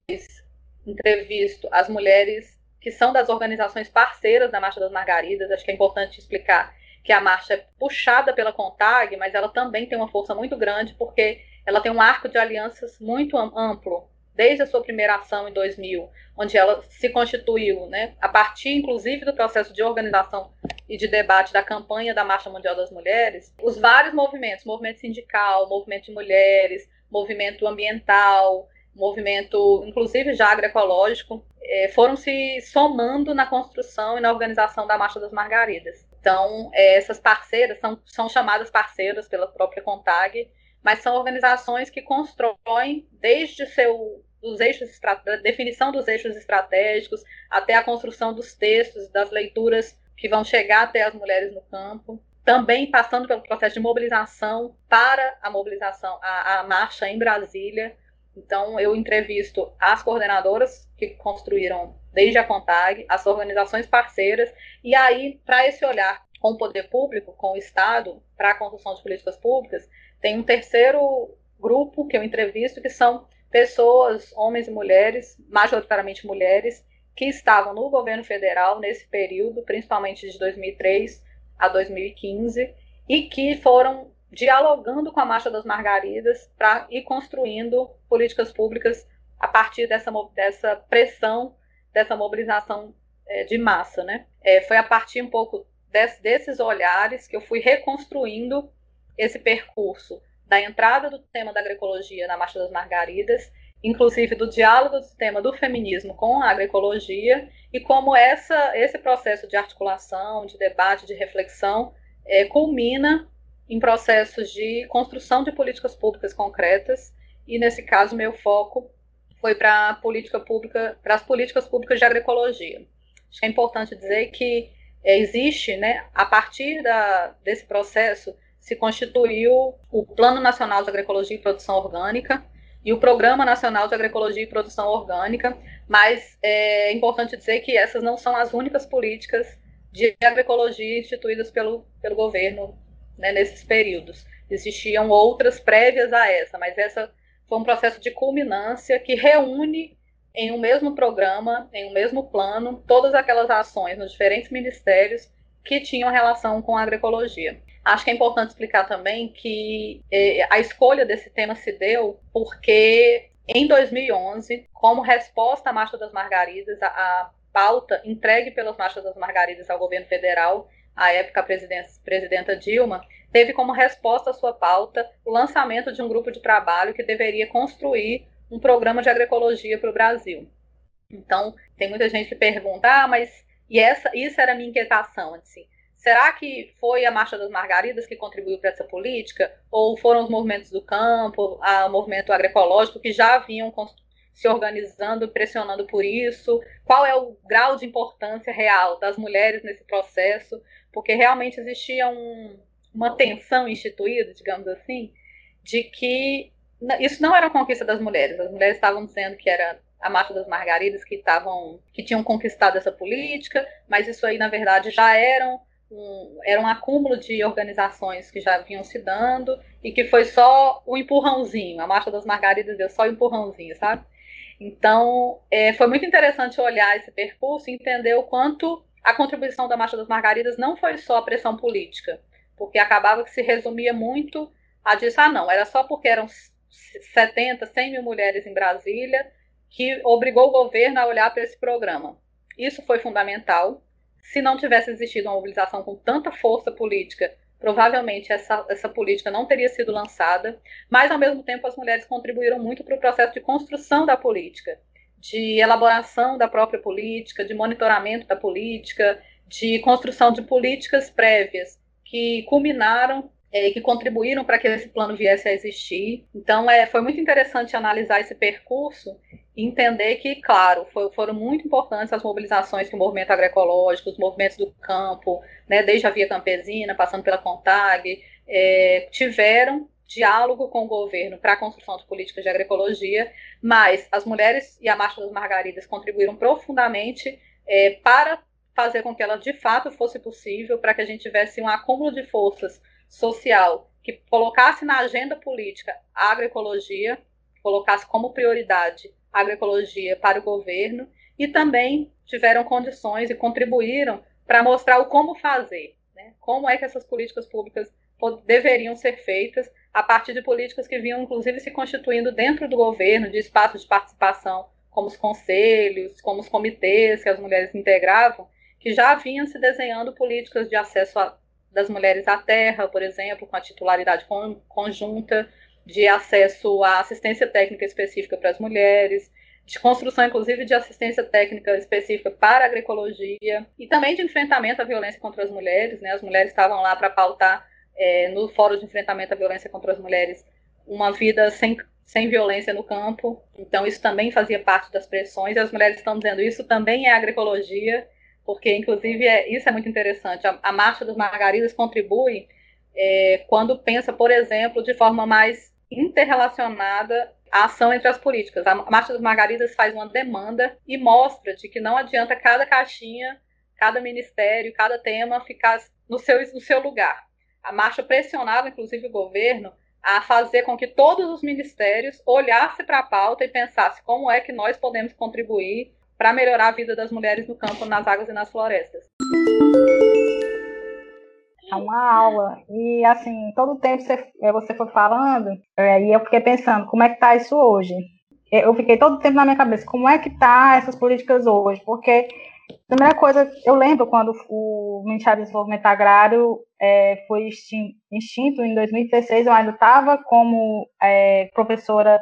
entrevisto as mulheres que são das organizações parceiras da Marcha das Margaridas. Acho que é importante explicar que a marcha é puxada pela CONTAG, mas ela também tem uma força muito grande, porque ela tem um arco de alianças muito amplo, desde a sua primeira ação em 2000, onde ela se constituiu, né, a partir, inclusive, do processo de organização e de debate da campanha da Marcha Mundial das Mulheres, os vários movimentos, movimento sindical, movimento de mulheres, movimento ambiental, movimento, inclusive já agroecológico, é, foram se somando na construção e na organização da Marcha das Margaridas. Então, é, essas parceiras são, são chamadas parceiras pela própria CONTAG, mas são organizações que constroem desde seu dos eixos da definição dos eixos estratégicos até a construção dos textos, das leituras que vão chegar até as mulheres no campo, também passando pelo processo de mobilização para a mobilização, a, a marcha em Brasília, então, eu entrevisto as coordenadoras que construíram desde a CONTAG, as organizações parceiras, e aí, para esse olhar com o poder público, com o Estado, para a construção de políticas públicas, tem um terceiro grupo que eu entrevisto, que são pessoas, homens e mulheres, majoritariamente mulheres, que estavam no governo federal nesse período, principalmente de 2003 a 2015, e que foram dialogando com a Marcha das Margaridas para ir construindo políticas públicas a partir dessa, dessa pressão, dessa mobilização é, de massa. Né? É, foi a partir um pouco desse, desses olhares que eu fui reconstruindo esse percurso da entrada do tema da agroecologia na Marcha das Margaridas, inclusive do diálogo do tema do feminismo com a agroecologia e como essa, esse processo de articulação, de debate, de reflexão é, culmina em processos de construção de políticas públicas concretas e nesse caso meu foco foi para política pública, para as políticas públicas de agroecologia. Acho que é importante dizer que é, existe, né, a partir da, desse processo, se constituiu o Plano Nacional de Agroecologia e Produção Orgânica e o Programa Nacional de Agroecologia e Produção Orgânica, mas é importante dizer que essas não são as únicas políticas de agroecologia instituídas pelo, pelo governo né, nesses períodos. Existiam outras prévias a essa, mas essa foi um processo de culminância que reúne em um mesmo programa, em um mesmo plano, todas aquelas ações nos diferentes ministérios que tinham relação com a agroecologia. Acho que é importante explicar também que eh, a escolha desse tema se deu porque em 2011, como resposta à Marcha das Margaridas, a, a pauta entregue pelas Marchas das Margaridas ao governo federal, à época a presidenta Dilma, teve como resposta à sua pauta o lançamento de um grupo de trabalho que deveria construir um programa de agroecologia para o Brasil. Então, tem muita gente que pergunta, ah, mas e essa, isso era a minha inquietação, assim, será que foi a Marcha das Margaridas que contribuiu para essa política? Ou foram os movimentos do campo, o movimento agroecológico que já vinham se organizando, pressionando por isso? Qual é o grau de importância real das mulheres nesse processo? Porque realmente existia um, uma tensão instituída, digamos assim, de que isso não era conquista das mulheres. As mulheres estavam dizendo que era a Marcha das Margaridas que estavam que tinham conquistado essa política, mas isso aí na verdade já eram um, era um acúmulo de organizações que já vinham se dando e que foi só o um empurrãozinho. A Marcha das Margaridas deu só o um empurrãozinho, sabe? Então, é, foi muito interessante olhar esse percurso e entender o quanto a contribuição da Marcha das Margaridas não foi só a pressão política, porque acabava que se resumia muito a dizer, ah, não, era só porque eram 70, 100 mil mulheres em Brasília que obrigou o governo a olhar para esse programa. Isso foi fundamental. Se não tivesse existido uma mobilização com tanta força política, provavelmente essa, essa política não teria sido lançada, mas ao mesmo tempo as mulheres contribuíram muito para o processo de construção da política, de elaboração da própria política, de monitoramento da política, de construção de políticas prévias que culminaram é, que contribuíram para que esse plano viesse a existir. Então, é, foi muito interessante analisar esse percurso e entender que, claro, foi, foram muito importantes as mobilizações que o movimento agroecológico, os movimentos do campo, né, desde a Via Campesina, passando pela CONTAG, é, tiveram diálogo com o governo para a construção de políticas de agroecologia, mas as mulheres e a Marcha das Margaridas contribuíram profundamente é, para fazer com que ela de fato fosse possível, para que a gente tivesse um acúmulo de forças social que colocasse na agenda política a agroecologia, colocasse como prioridade a agroecologia para o governo e também tiveram condições e contribuíram para mostrar o como fazer, né? como é que essas políticas públicas deveriam ser feitas a partir de políticas que vinham, inclusive, se constituindo dentro do governo, de espaços de participação, como os conselhos, como os comitês que as mulheres integravam, que já vinham se desenhando políticas de acesso a, das mulheres à terra, por exemplo, com a titularidade con, conjunta, de acesso à assistência técnica específica para as mulheres, de construção, inclusive, de assistência técnica específica para a agroecologia e também de enfrentamento à violência contra as mulheres. Né? As mulheres estavam lá para pautar é, no Fórum de Enfrentamento à Violência contra as Mulheres uma vida sem, sem violência no campo. Então, isso também fazia parte das pressões. E as mulheres estão dizendo isso também é agroecologia porque inclusive é, isso é muito interessante. A, a Marcha dos Margaridas contribui é, quando pensa, por exemplo, de forma mais interrelacionada a ação entre as políticas. A Marcha das Margaridas faz uma demanda e mostra de que não adianta cada caixinha, cada ministério, cada tema ficar no seu, no seu lugar. A marcha pressionava, inclusive, o governo a fazer com que todos os ministérios olhassem para a pauta e pensassem como é que nós podemos contribuir para melhorar a vida das mulheres no campo, nas águas e nas florestas. é uma aula. E assim, todo o tempo você, é, você foi falando, é, e eu fiquei pensando, como é que tá isso hoje? Eu fiquei todo o tempo na minha cabeça, como é que tá essas políticas hoje? Porque primeira coisa, eu lembro quando o Ministério do Desenvolvimento Agrário é, foi extinto em 2016, eu ainda estava como é, professora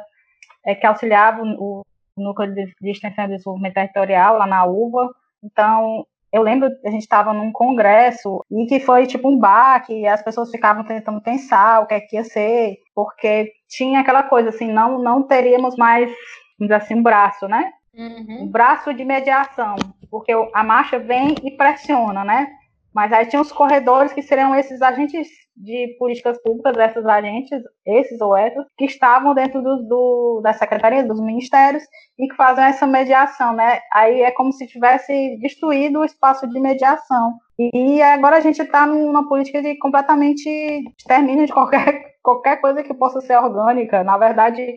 é, que auxiliava o, Núcleo de, Extensão e Desenvolvimento Territorial lá na UVA, então eu lembro a gente estava num congresso e que foi tipo um baque, e as pessoas ficavam tentando pensar o que é que ia ser, porque tinha aquela coisa assim, não, não teríamos mais, vamos dizer assim, um braço, né? Uhum. Um braço de mediação, porque a marcha vem e pressiona, né? Mas aí tinha os corredores que seriam esses agentes de políticas públicas, esses agentes, esses ou essas, que estavam dentro do, do, da secretaria, dos ministérios, e que fazem essa mediação, né? Aí é como se tivesse destruído o espaço de mediação. E, e agora a gente está numa política de completamente extermínio de qualquer, qualquer coisa que possa ser orgânica. Na verdade,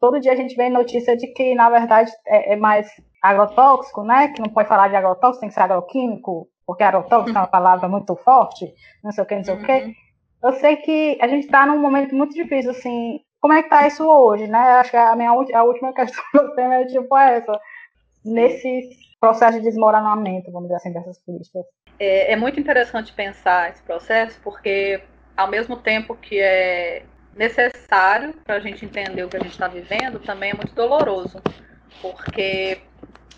todo dia a gente vê notícia de que, na verdade, é, é mais agrotóxico, né? Que não pode falar de agrotóxico, tem que ser agroquímico, porque agrotóxico é uma palavra muito forte, não sei o que, não sei uhum. o que eu sei que a gente está num momento muito difícil, assim, como é que tá isso hoje, né? Acho que a minha a última questão que eu tenho é tipo essa, nesse processo de desmoronamento, vamos dizer assim, dessas políticas. É, é muito interessante pensar esse processo, porque ao mesmo tempo que é necessário para a gente entender o que a gente está vivendo, também é muito doloroso, porque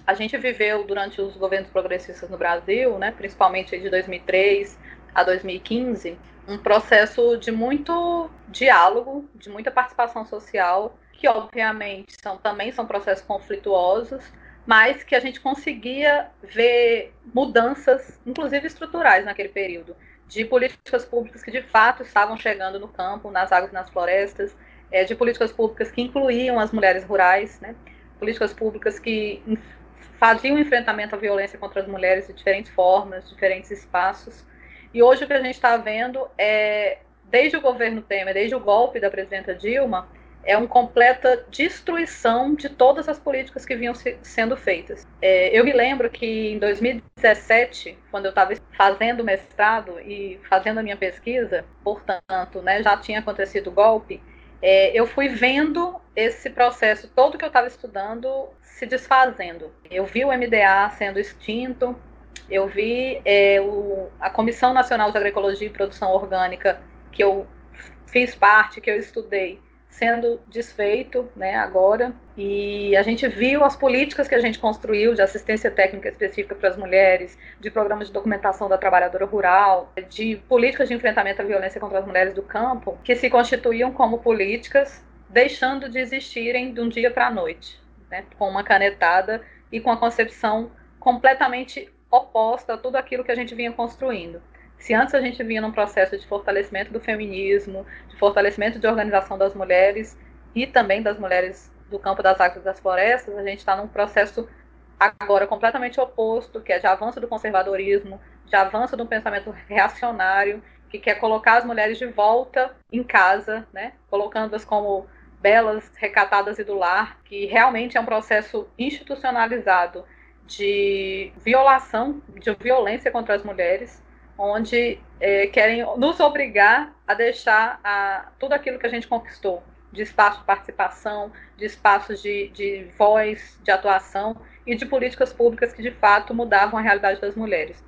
a gente viveu durante os governos progressistas no Brasil, né, principalmente de 2003 a 2015, um processo de muito diálogo, de muita participação social, que obviamente são, também são processos conflituosos, mas que a gente conseguia ver mudanças, inclusive estruturais, naquele período, de políticas públicas que de fato estavam chegando no campo, nas águas nas florestas, é, de políticas públicas que incluíam as mulheres rurais, né? políticas públicas que faziam enfrentamento à violência contra as mulheres de diferentes formas, diferentes espaços. E hoje o que a gente está vendo é, desde o governo Temer, desde o golpe da presidenta Dilma, é uma completa destruição de todas as políticas que vinham se, sendo feitas. É, eu me lembro que em 2017, quando eu estava fazendo mestrado e fazendo a minha pesquisa, portanto, né, já tinha acontecido o golpe, é, eu fui vendo esse processo todo que eu estava estudando se desfazendo. Eu vi o MDA sendo extinto, eu vi é, o, a Comissão Nacional de Agroecologia e Produção Orgânica, que eu fiz parte, que eu estudei, sendo desfeito né, agora. E a gente viu as políticas que a gente construiu de assistência técnica específica para as mulheres, de programas de documentação da trabalhadora rural, de políticas de enfrentamento à violência contra as mulheres do campo, que se constituíam como políticas deixando de existirem de um dia para a noite, né, com uma canetada e com a concepção completamente oposta a tudo aquilo que a gente vinha construindo. Se antes a gente vinha num processo de fortalecimento do feminismo, de fortalecimento de organização das mulheres e também das mulheres do campo das águas das florestas, a gente está num processo agora completamente oposto, que é de avanço do conservadorismo, de avanço do pensamento reacionário, que quer colocar as mulheres de volta em casa, né, colocando-as como belas, recatadas e do lar, que realmente é um processo institucionalizado de violação, de violência contra as mulheres, onde é, querem nos obrigar a deixar a, tudo aquilo que a gente conquistou, de espaço de participação, de espaços de, de voz, de atuação e de políticas públicas que de fato mudavam a realidade das mulheres.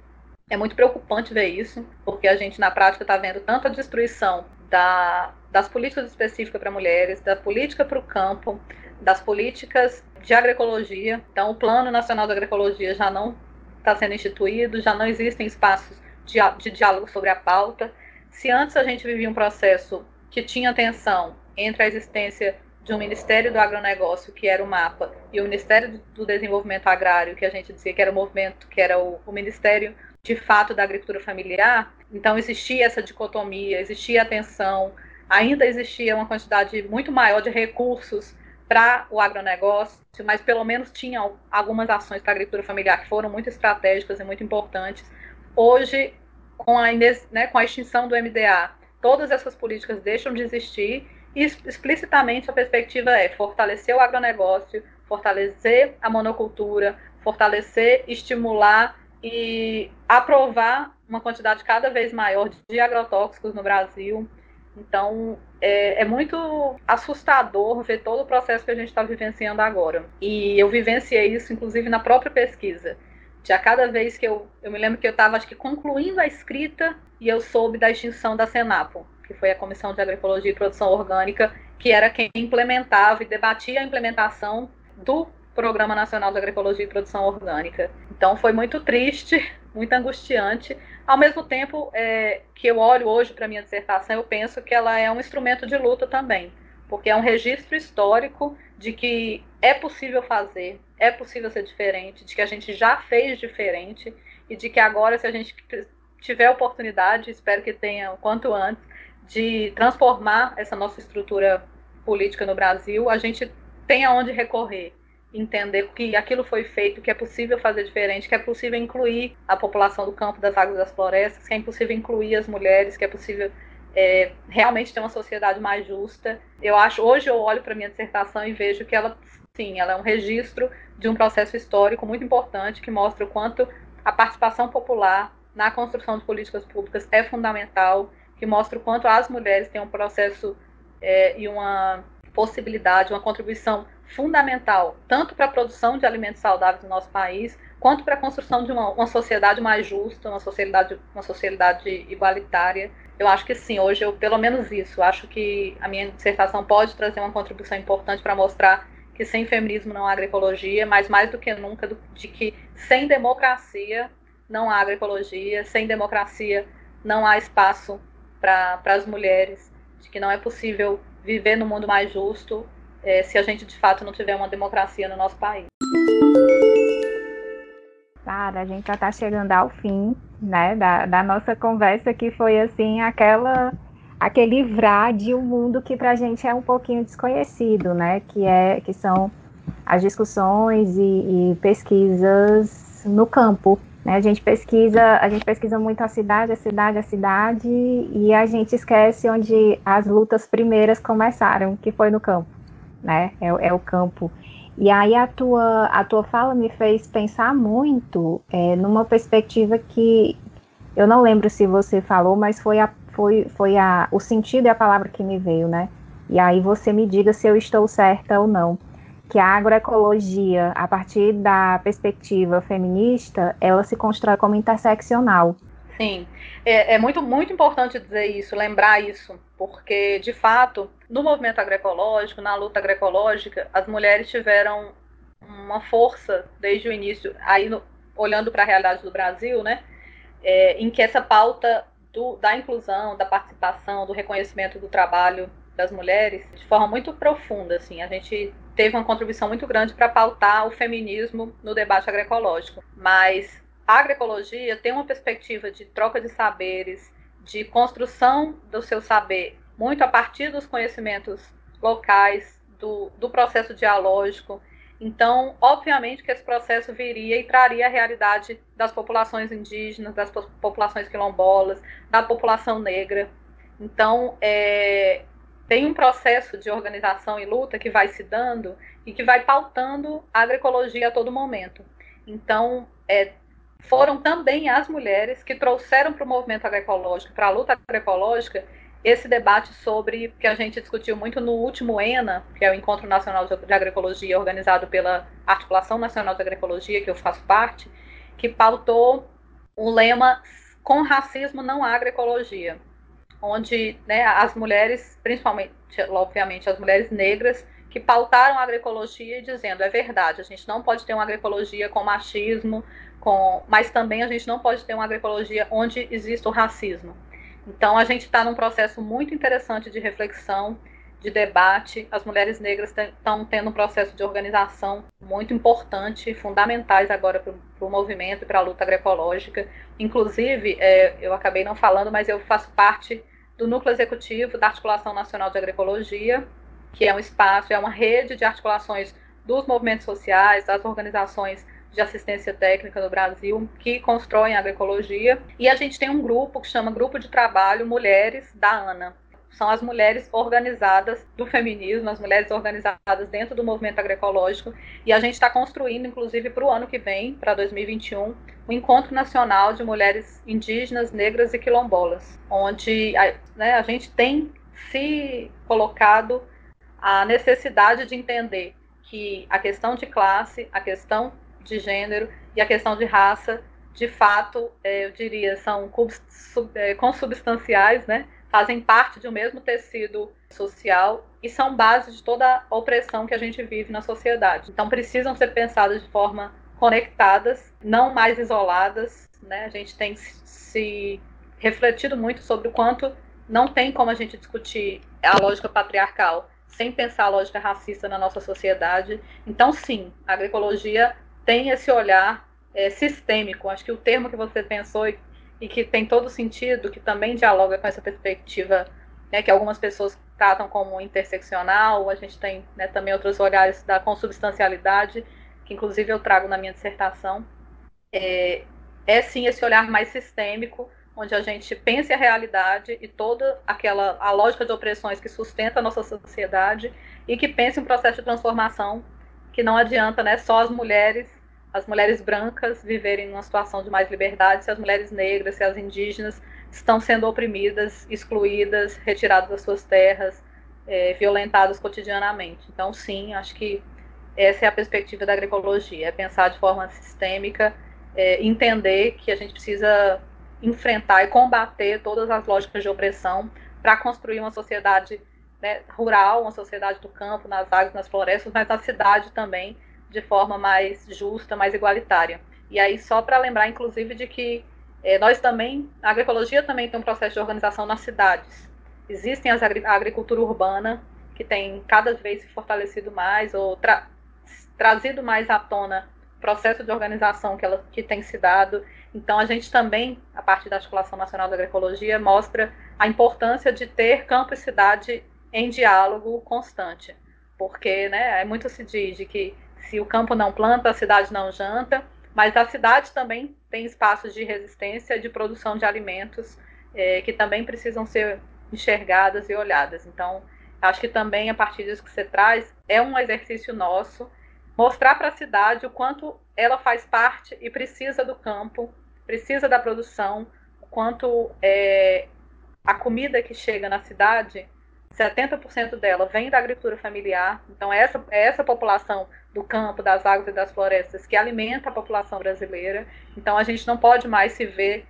É muito preocupante ver isso, porque a gente na prática está vendo tanta destruição da, das políticas específicas para mulheres, da política para o campo, das políticas de agroecologia. Então, o Plano Nacional de Agroecologia já não está sendo instituído, já não existem espaços de, de diálogo sobre a pauta. Se antes a gente vivia um processo que tinha tensão entre a existência de um Ministério do Agronegócio, que era o MAPA, e o Ministério do Desenvolvimento Agrário, que a gente dizia que era o movimento, que era o, o Ministério de fato da Agricultura Familiar, então existia essa dicotomia, existia a tensão, ainda existia uma quantidade muito maior de recursos para o agronegócio, mas pelo menos tinha algumas ações para a agricultura familiar que foram muito estratégicas e muito importantes. Hoje, com a, né, com a extinção do MDA, todas essas políticas deixam de existir e explicitamente a perspectiva é fortalecer o agronegócio, fortalecer a monocultura, fortalecer, estimular e aprovar uma quantidade cada vez maior de agrotóxicos no Brasil. Então, é, é, muito assustador ver todo o processo que a gente está vivenciando agora. E eu vivenciei isso, inclusive, na própria pesquisa. A cada vez que eu. Eu me lembro que eu estava, acho que, concluindo a escrita e eu soube da extinção da Senapo, que foi a Comissão de Agroecologia e Produção Orgânica, que era quem implementava e debatia a implementação do Programa Nacional de Agroecologia e Produção Orgânica. Então foi muito triste, muito angustiante. Ao mesmo tempo é, que eu olho hoje para minha dissertação, eu penso que ela é um instrumento de luta também, porque é um registro histórico de que é possível fazer, é possível ser diferente, de que a gente já fez diferente e de que agora, se a gente tiver oportunidade, espero que tenha o quanto antes, de transformar essa nossa estrutura política no Brasil, a gente tem aonde recorrer, entender que aquilo foi feito, que é possível fazer diferente, que é possível incluir a população do campo, das águas das florestas, que é impossível incluir as mulheres, que é possível é, realmente ter uma sociedade mais justa. Eu acho, hoje eu olho para minha dissertação e vejo que ela, sim, ela é um registro de um processo histórico muito importante que mostra o quanto a participação popular na construção de políticas públicas é fundamental, que mostra o quanto as mulheres têm um processo é, e uma possibilidade, uma contribuição fundamental, tanto para a produção de alimentos saudáveis no nosso país, quanto para a construção de uma, uma, sociedade mais justa, uma sociedade, uma sociedade igualitária. Eu acho que sim, hoje eu, pelo menos isso, acho que a minha dissertação pode trazer uma contribuição importante para mostrar que sem feminismo não há agroecologia, mas mais do que nunca, do, de que sem democracia não há agroecologia, sem democracia não há espaço para as mulheres, de que não é possível viver no mundo mais justo é, se a gente de fato não tiver uma democracia no nosso país. Sara, a gente já está chegando ao fim né, da, da nossa conversa, que foi assim aquela aquele livrar de um mundo que para a gente é um pouquinho desconhecido, né? Que é que são as discussões e, e pesquisas no campo. Né? A gente pesquisa, a gente pesquisa muito a cidade, a cidade, a cidade, e a gente esquece onde as lutas primeiras começaram, que foi no campo né? É, é o campo. E aí a tua, a tua fala me fez pensar muito é, numa perspectiva que eu não lembro se você falou, mas foi, a, foi, foi a, o sentido e a palavra que me veio, né? E aí você me diga se eu estou certa ou não. Que a agroecologia, a partir da perspectiva feminista, ela se constrói como interseccional. Sim, é, é muito, muito importante dizer isso, lembrar isso, porque, de fato, no movimento agroecológico, na luta agroecológica, as mulheres tiveram uma força desde o início, aí no, olhando para a realidade do Brasil, né, é, em que essa pauta do, da inclusão, da participação, do reconhecimento do trabalho das mulheres, de forma muito profunda, assim, a gente teve uma contribuição muito grande para pautar o feminismo no debate agroecológico, mas a agroecologia tem uma perspectiva de troca de saberes, de construção do seu saber, muito a partir dos conhecimentos locais, do, do processo dialógico. Então, obviamente que esse processo viria e traria a realidade das populações indígenas, das populações quilombolas, da população negra. Então, é, tem um processo de organização e luta que vai se dando e que vai pautando a agroecologia a todo momento. Então, é, foram também as mulheres que trouxeram para o movimento agroecológico, para a luta agroecológica, esse debate sobre, que a gente discutiu muito no último ENA, que é o Encontro Nacional de Agroecologia, organizado pela Articulação Nacional de Agroecologia, que eu faço parte, que pautou o lema com racismo não há agroecologia, onde né, as mulheres, principalmente, obviamente, as mulheres negras, que pautaram a agroecologia dizendo é verdade, a gente não pode ter uma agroecologia com machismo, com, mas também a gente não pode ter uma agroecologia onde exista o racismo. Então a gente está num processo muito interessante de reflexão, de debate. As mulheres negras estão tendo um processo de organização muito importante, fundamentais agora para o movimento e para a luta agroecológica. Inclusive, é, eu acabei não falando, mas eu faço parte do núcleo executivo da Articulação Nacional de Agroecologia, que é um espaço, é uma rede de articulações dos movimentos sociais, das organizações de assistência técnica no Brasil que constroem agroecologia. E a gente tem um grupo que chama Grupo de Trabalho Mulheres da ANA. são as mulheres organizadas do feminismo, as mulheres organizadas dentro do movimento agroecológico, e a gente está construindo, inclusive, para o ano que vem, para 2021, o Encontro Nacional de Mulheres Indígenas, Negras e Quilombolas, onde né, a gente tem se colocado a necessidade de entender que a questão de classe, a questão de gênero e a questão de raça, de fato, é, eu diria, são é, consubstanciais, né? fazem parte de um mesmo tecido social e são base de toda a opressão que a gente vive na sociedade. Então precisam ser pensadas de forma conectadas, não mais isoladas. Né? A gente tem se refletido muito sobre o quanto não tem como a gente discutir a lógica patriarcal sem pensar a lógica racista na nossa sociedade. Então, sim, a agroecologia tem esse olhar é, sistêmico. Acho que o termo que você pensou e, e, que tem todo sentido, que também dialoga com essa perspectiva né, que algumas pessoas tratam como interseccional, a gente tem né, também outros olhares da consubstancialidade, que inclusive eu trago na minha dissertação, é, é sim esse olhar mais sistêmico, onde a gente pense a realidade e toda aquela a lógica de opressões que sustenta a nossa sociedade e que pense um processo de transformação que não adianta né, só as mulheres, as mulheres brancas viverem numa situação de mais liberdade, se as mulheres negras, se as indígenas estão sendo oprimidas, excluídas, retiradas das suas terras, é, violentadas cotidianamente. Então, sim, acho que essa é a perspectiva da agroecologia, é pensar de forma sistêmica, é, entender que a gente precisa enfrentar e combater todas as lógicas de opressão para construir uma sociedade né, rural, uma sociedade do campo, nas águas, nas florestas, mas na cidade também, de forma mais justa, mais igualitária. E aí, só para lembrar, inclusive, de que é, nós também, a agroecologia também tem um processo de organização nas cidades. Existem as, a agricultura urbana, que tem cada vez se fortalecido mais, ou tra trazido mais à tona o processo de organização que, ela, que tem se dado. Então, a gente também, a partir da Articulação Nacional da Agroecologia, mostra a importância de ter campo e cidade em diálogo constante. Porque né, é muito se diz de que se o campo não planta, a cidade não janta, mas a cidade também tem espaços de resistência, de produção de alimentos, é, que também precisam ser enxergadas e olhadas. Então, acho que também, a partir disso que você traz, é um exercício nosso mostrar para a cidade o quanto ela faz parte e precisa do campo, precisa da produção, o quanto é, a comida que chega na cidade 70% dela vem da agricultura familiar, então essa, essa população do campo, das águas e das florestas que alimenta a população brasileira. Então a gente não pode mais se ver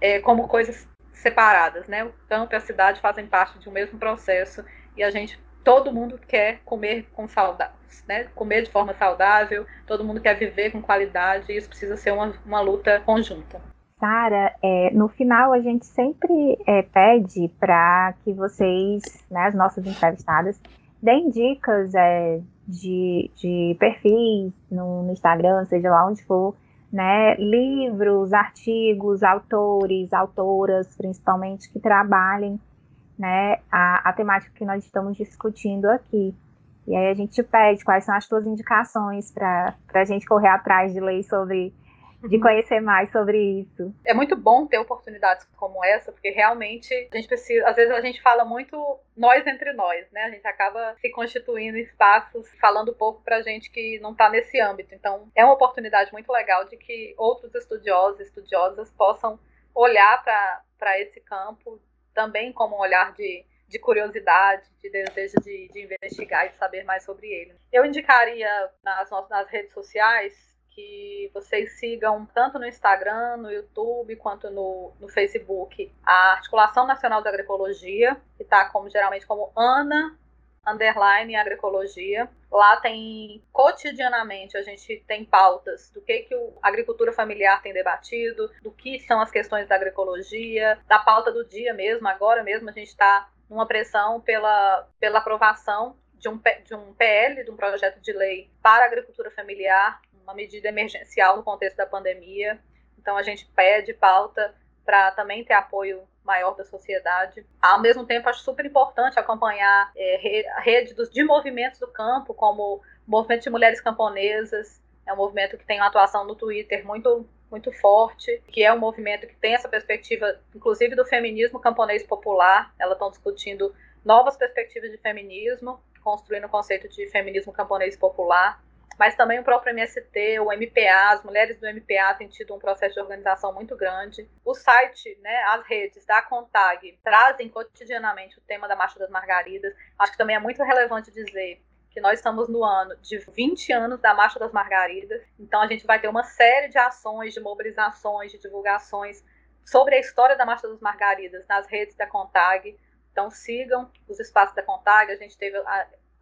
é, como coisas separadas, né? O campo e a cidade fazem parte de um mesmo processo e a gente, todo mundo quer comer com saudade, né? Comer de forma saudável, todo mundo quer viver com qualidade e isso precisa ser uma, uma luta conjunta. Sara, é, no final a gente sempre é, pede para que vocês, né, as nossas entrevistadas, deem dicas é, de, de perfis no, no, Instagram, seja lá onde for, né, livros, artigos, autores, autoras, principalmente, que trabalhem né, a, a temática que nós estamos discutindo aqui. E aí a gente pede quais são as suas indicações para a gente correr atrás de ler sobre de conhecer mais sobre isso. É muito bom ter oportunidades como essa, porque realmente a gente precisa, às vezes a gente fala muito nós entre nós, né? A gente acaba se constituindo espaços falando pouco pra gente que não tá nesse âmbito. Então, é uma oportunidade muito legal de que outros estudiosos e estudiosas possam olhar para esse campo também como um olhar de de curiosidade, de desejo de, de, investigar e saber mais sobre ele. Eu indicaria nas, nas redes sociais que vocês sigam tanto no Instagram, no YouTube, quanto no, no Facebook a Articulação Nacional da Agroecologia, que está como, geralmente como Ana underline agroecologia. Lá tem cotidianamente a gente tem pautas do que que a agricultura familiar tem debatido, do que são as questões da agroecologia, da pauta do dia mesmo. Agora mesmo a gente está numa pressão pela, pela aprovação de um, de um PL, de um projeto de lei para a agricultura familiar, uma medida emergencial no contexto da pandemia. Então a gente pede pauta para também ter apoio maior da sociedade. Ao mesmo tempo, acho super importante acompanhar é, rede dos, de movimentos do campo, como o movimento de mulheres camponesas, é um movimento que tem uma atuação no Twitter muito muito forte, que é um movimento que tem essa perspectiva, inclusive do feminismo camponês popular. Elas estão discutindo novas perspectivas de feminismo, construindo o conceito de feminismo camponês popular mas também o próprio MST, o MPA, as mulheres do MPA têm tido um processo de organização muito grande. O site, né, as redes da CONTAG trazem cotidianamente o tema da Marcha das Margaridas. Acho que também é muito relevante dizer que nós estamos no ano de 20 anos da Marcha das Margaridas, então a gente vai ter uma série de ações, de mobilizações, de divulgações sobre a história da Marcha das Margaridas nas redes da CONTAG. Então sigam os espaços da CONTAG, a gente teve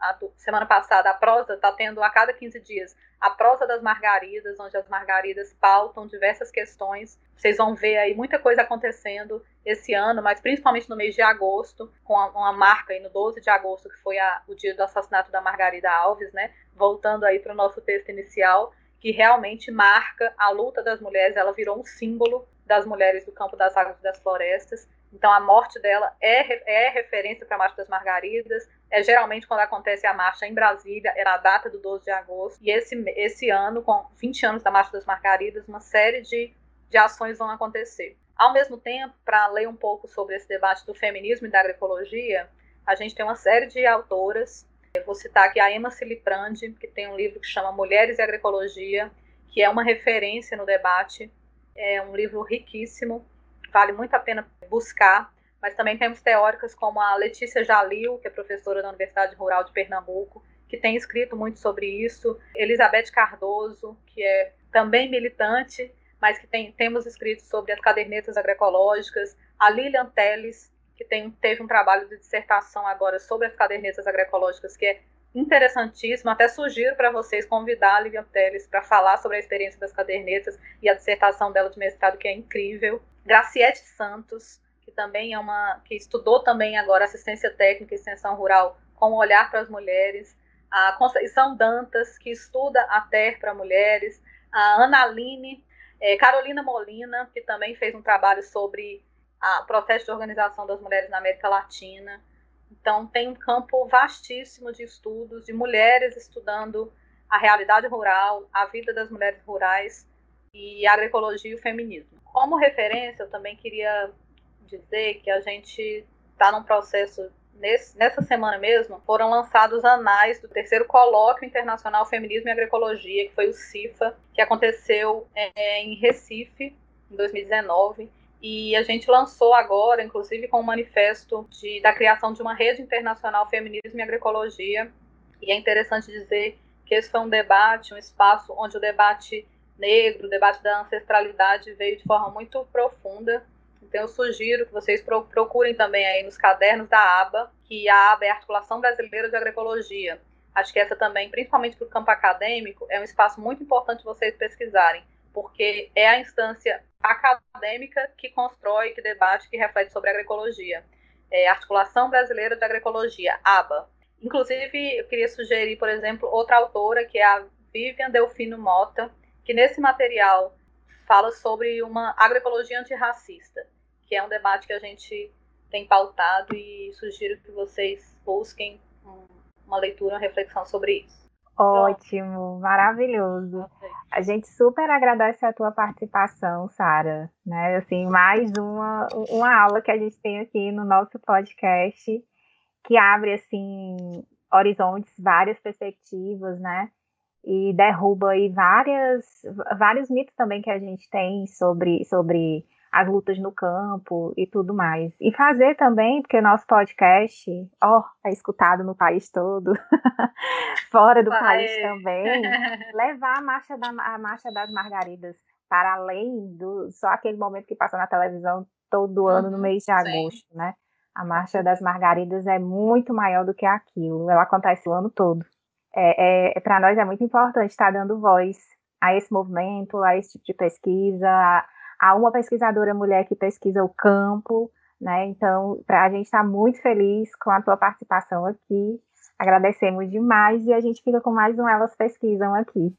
a semana passada, a prosa está tendo a cada 15 dias a prosa das margaridas, onde as margaridas pautam diversas questões. Vocês vão ver aí muita coisa acontecendo esse ano, mas principalmente no mês de agosto, com uma marca aí no 12 de agosto, que foi a, o dia do assassinato da Margarida Alves, né? Voltando aí para o nosso texto inicial, que realmente marca a luta das mulheres, ela virou um símbolo das mulheres do campo das águas e das florestas. Então a morte dela é, é referência para a Marcha das Margaridas, é geralmente quando acontece a marcha em Brasília, era a data do 12 de agosto. E esse, esse ano, com 20 anos da Marcha das Margaridas, uma série de, de ações vão acontecer. Ao mesmo tempo, para ler um pouco sobre esse debate do feminismo e da agroecologia, a gente tem uma série de autoras. Eu vou citar aqui a Emma Siliprandi, que tem um livro que chama Mulheres e Agroecologia, que é uma referência no debate. É um livro riquíssimo, vale muito a pena buscar mas também temos teóricas como a Letícia Jalil, que é professora da Universidade Rural de Pernambuco, que tem escrito muito sobre isso, Elizabeth Cardoso, que é também militante, mas que tem, temos escrito sobre as cadernetas agroecológicas, a Lilian Teles, que tem, teve um trabalho de dissertação agora sobre as cadernetas agroecológicas, que é interessantíssimo. Até sugiro para vocês convidar a Lilian Teles para falar sobre a experiência das cadernetas e a dissertação dela de mestrado, que é incrível. Graciete Santos, que também é uma que estudou também agora assistência técnica e extensão rural com olhar para as mulheres, a Conceição Dantas, que estuda a TER para mulheres, a Ana Aline, é, Carolina Molina, que também fez um trabalho sobre o processo de organização das mulheres na América Latina. Então, tem um campo vastíssimo de estudos, de mulheres estudando a realidade rural, a vida das mulheres rurais e a agroecologia e o feminismo. Como referência, eu também queria dizer que a gente está num processo Nesse, nessa semana mesmo, foram lançados anais do terceiro colóquio internacional Feminismo e Agroecologia, que foi o CIFA, que aconteceu é, em Recife, em 2019. E a gente lançou agora, inclusive com um manifesto de, da criação de uma rede internacional Feminismo e Agroecologia. E é interessante dizer que esse foi um debate, um espaço onde o debate negro, o debate da ancestralidade veio de forma muito profunda então eu sugiro que vocês procurem também aí nos cadernos da ABA, que a ABA é a Articulação Brasileira de Agroecologia. Acho que essa também, principalmente para o campo acadêmico, é um espaço muito importante vocês pesquisarem, porque é a instância acadêmica que constrói, que debate, que reflete sobre agroecologia. É Articulação Brasileira de Agroecologia, ABA. Inclusive, eu queria sugerir, por exemplo, outra autora, que é a Vivian Delfino Mota, que nesse material fala sobre uma agroecologia antirracista que é um debate que a gente tem pautado e sugiro que vocês busquem uma leitura, uma reflexão sobre isso. Ótimo, maravilhoso. A gente super agradece a tua participação, Sara. Né? Assim, mais uma, uma aula que a gente tem aqui no nosso podcast, que abre assim horizontes, várias perspectivas, né? E derruba aí várias, vários mitos também que a gente tem sobre, sobre as lutas no campo e tudo mais. E fazer também, porque nosso podcast, ó, é escutado no país todo, fora do Vai. país também, levar a marcha, da, a marcha das margaridas para além do só aquele momento que passa na televisão todo ano no uhum, mês de agosto, sim. né? A marcha das margaridas é muito maior do que aquilo, ela acontece o ano todo. É, é para nós é muito importante estar dando voz a esse movimento, a esse tipo de pesquisa, a, Há uma pesquisadora mulher que pesquisa o campo, né? Então, pra, a gente está muito feliz com a tua participação aqui. Agradecemos demais e a gente fica com mais um Elas Pesquisam aqui.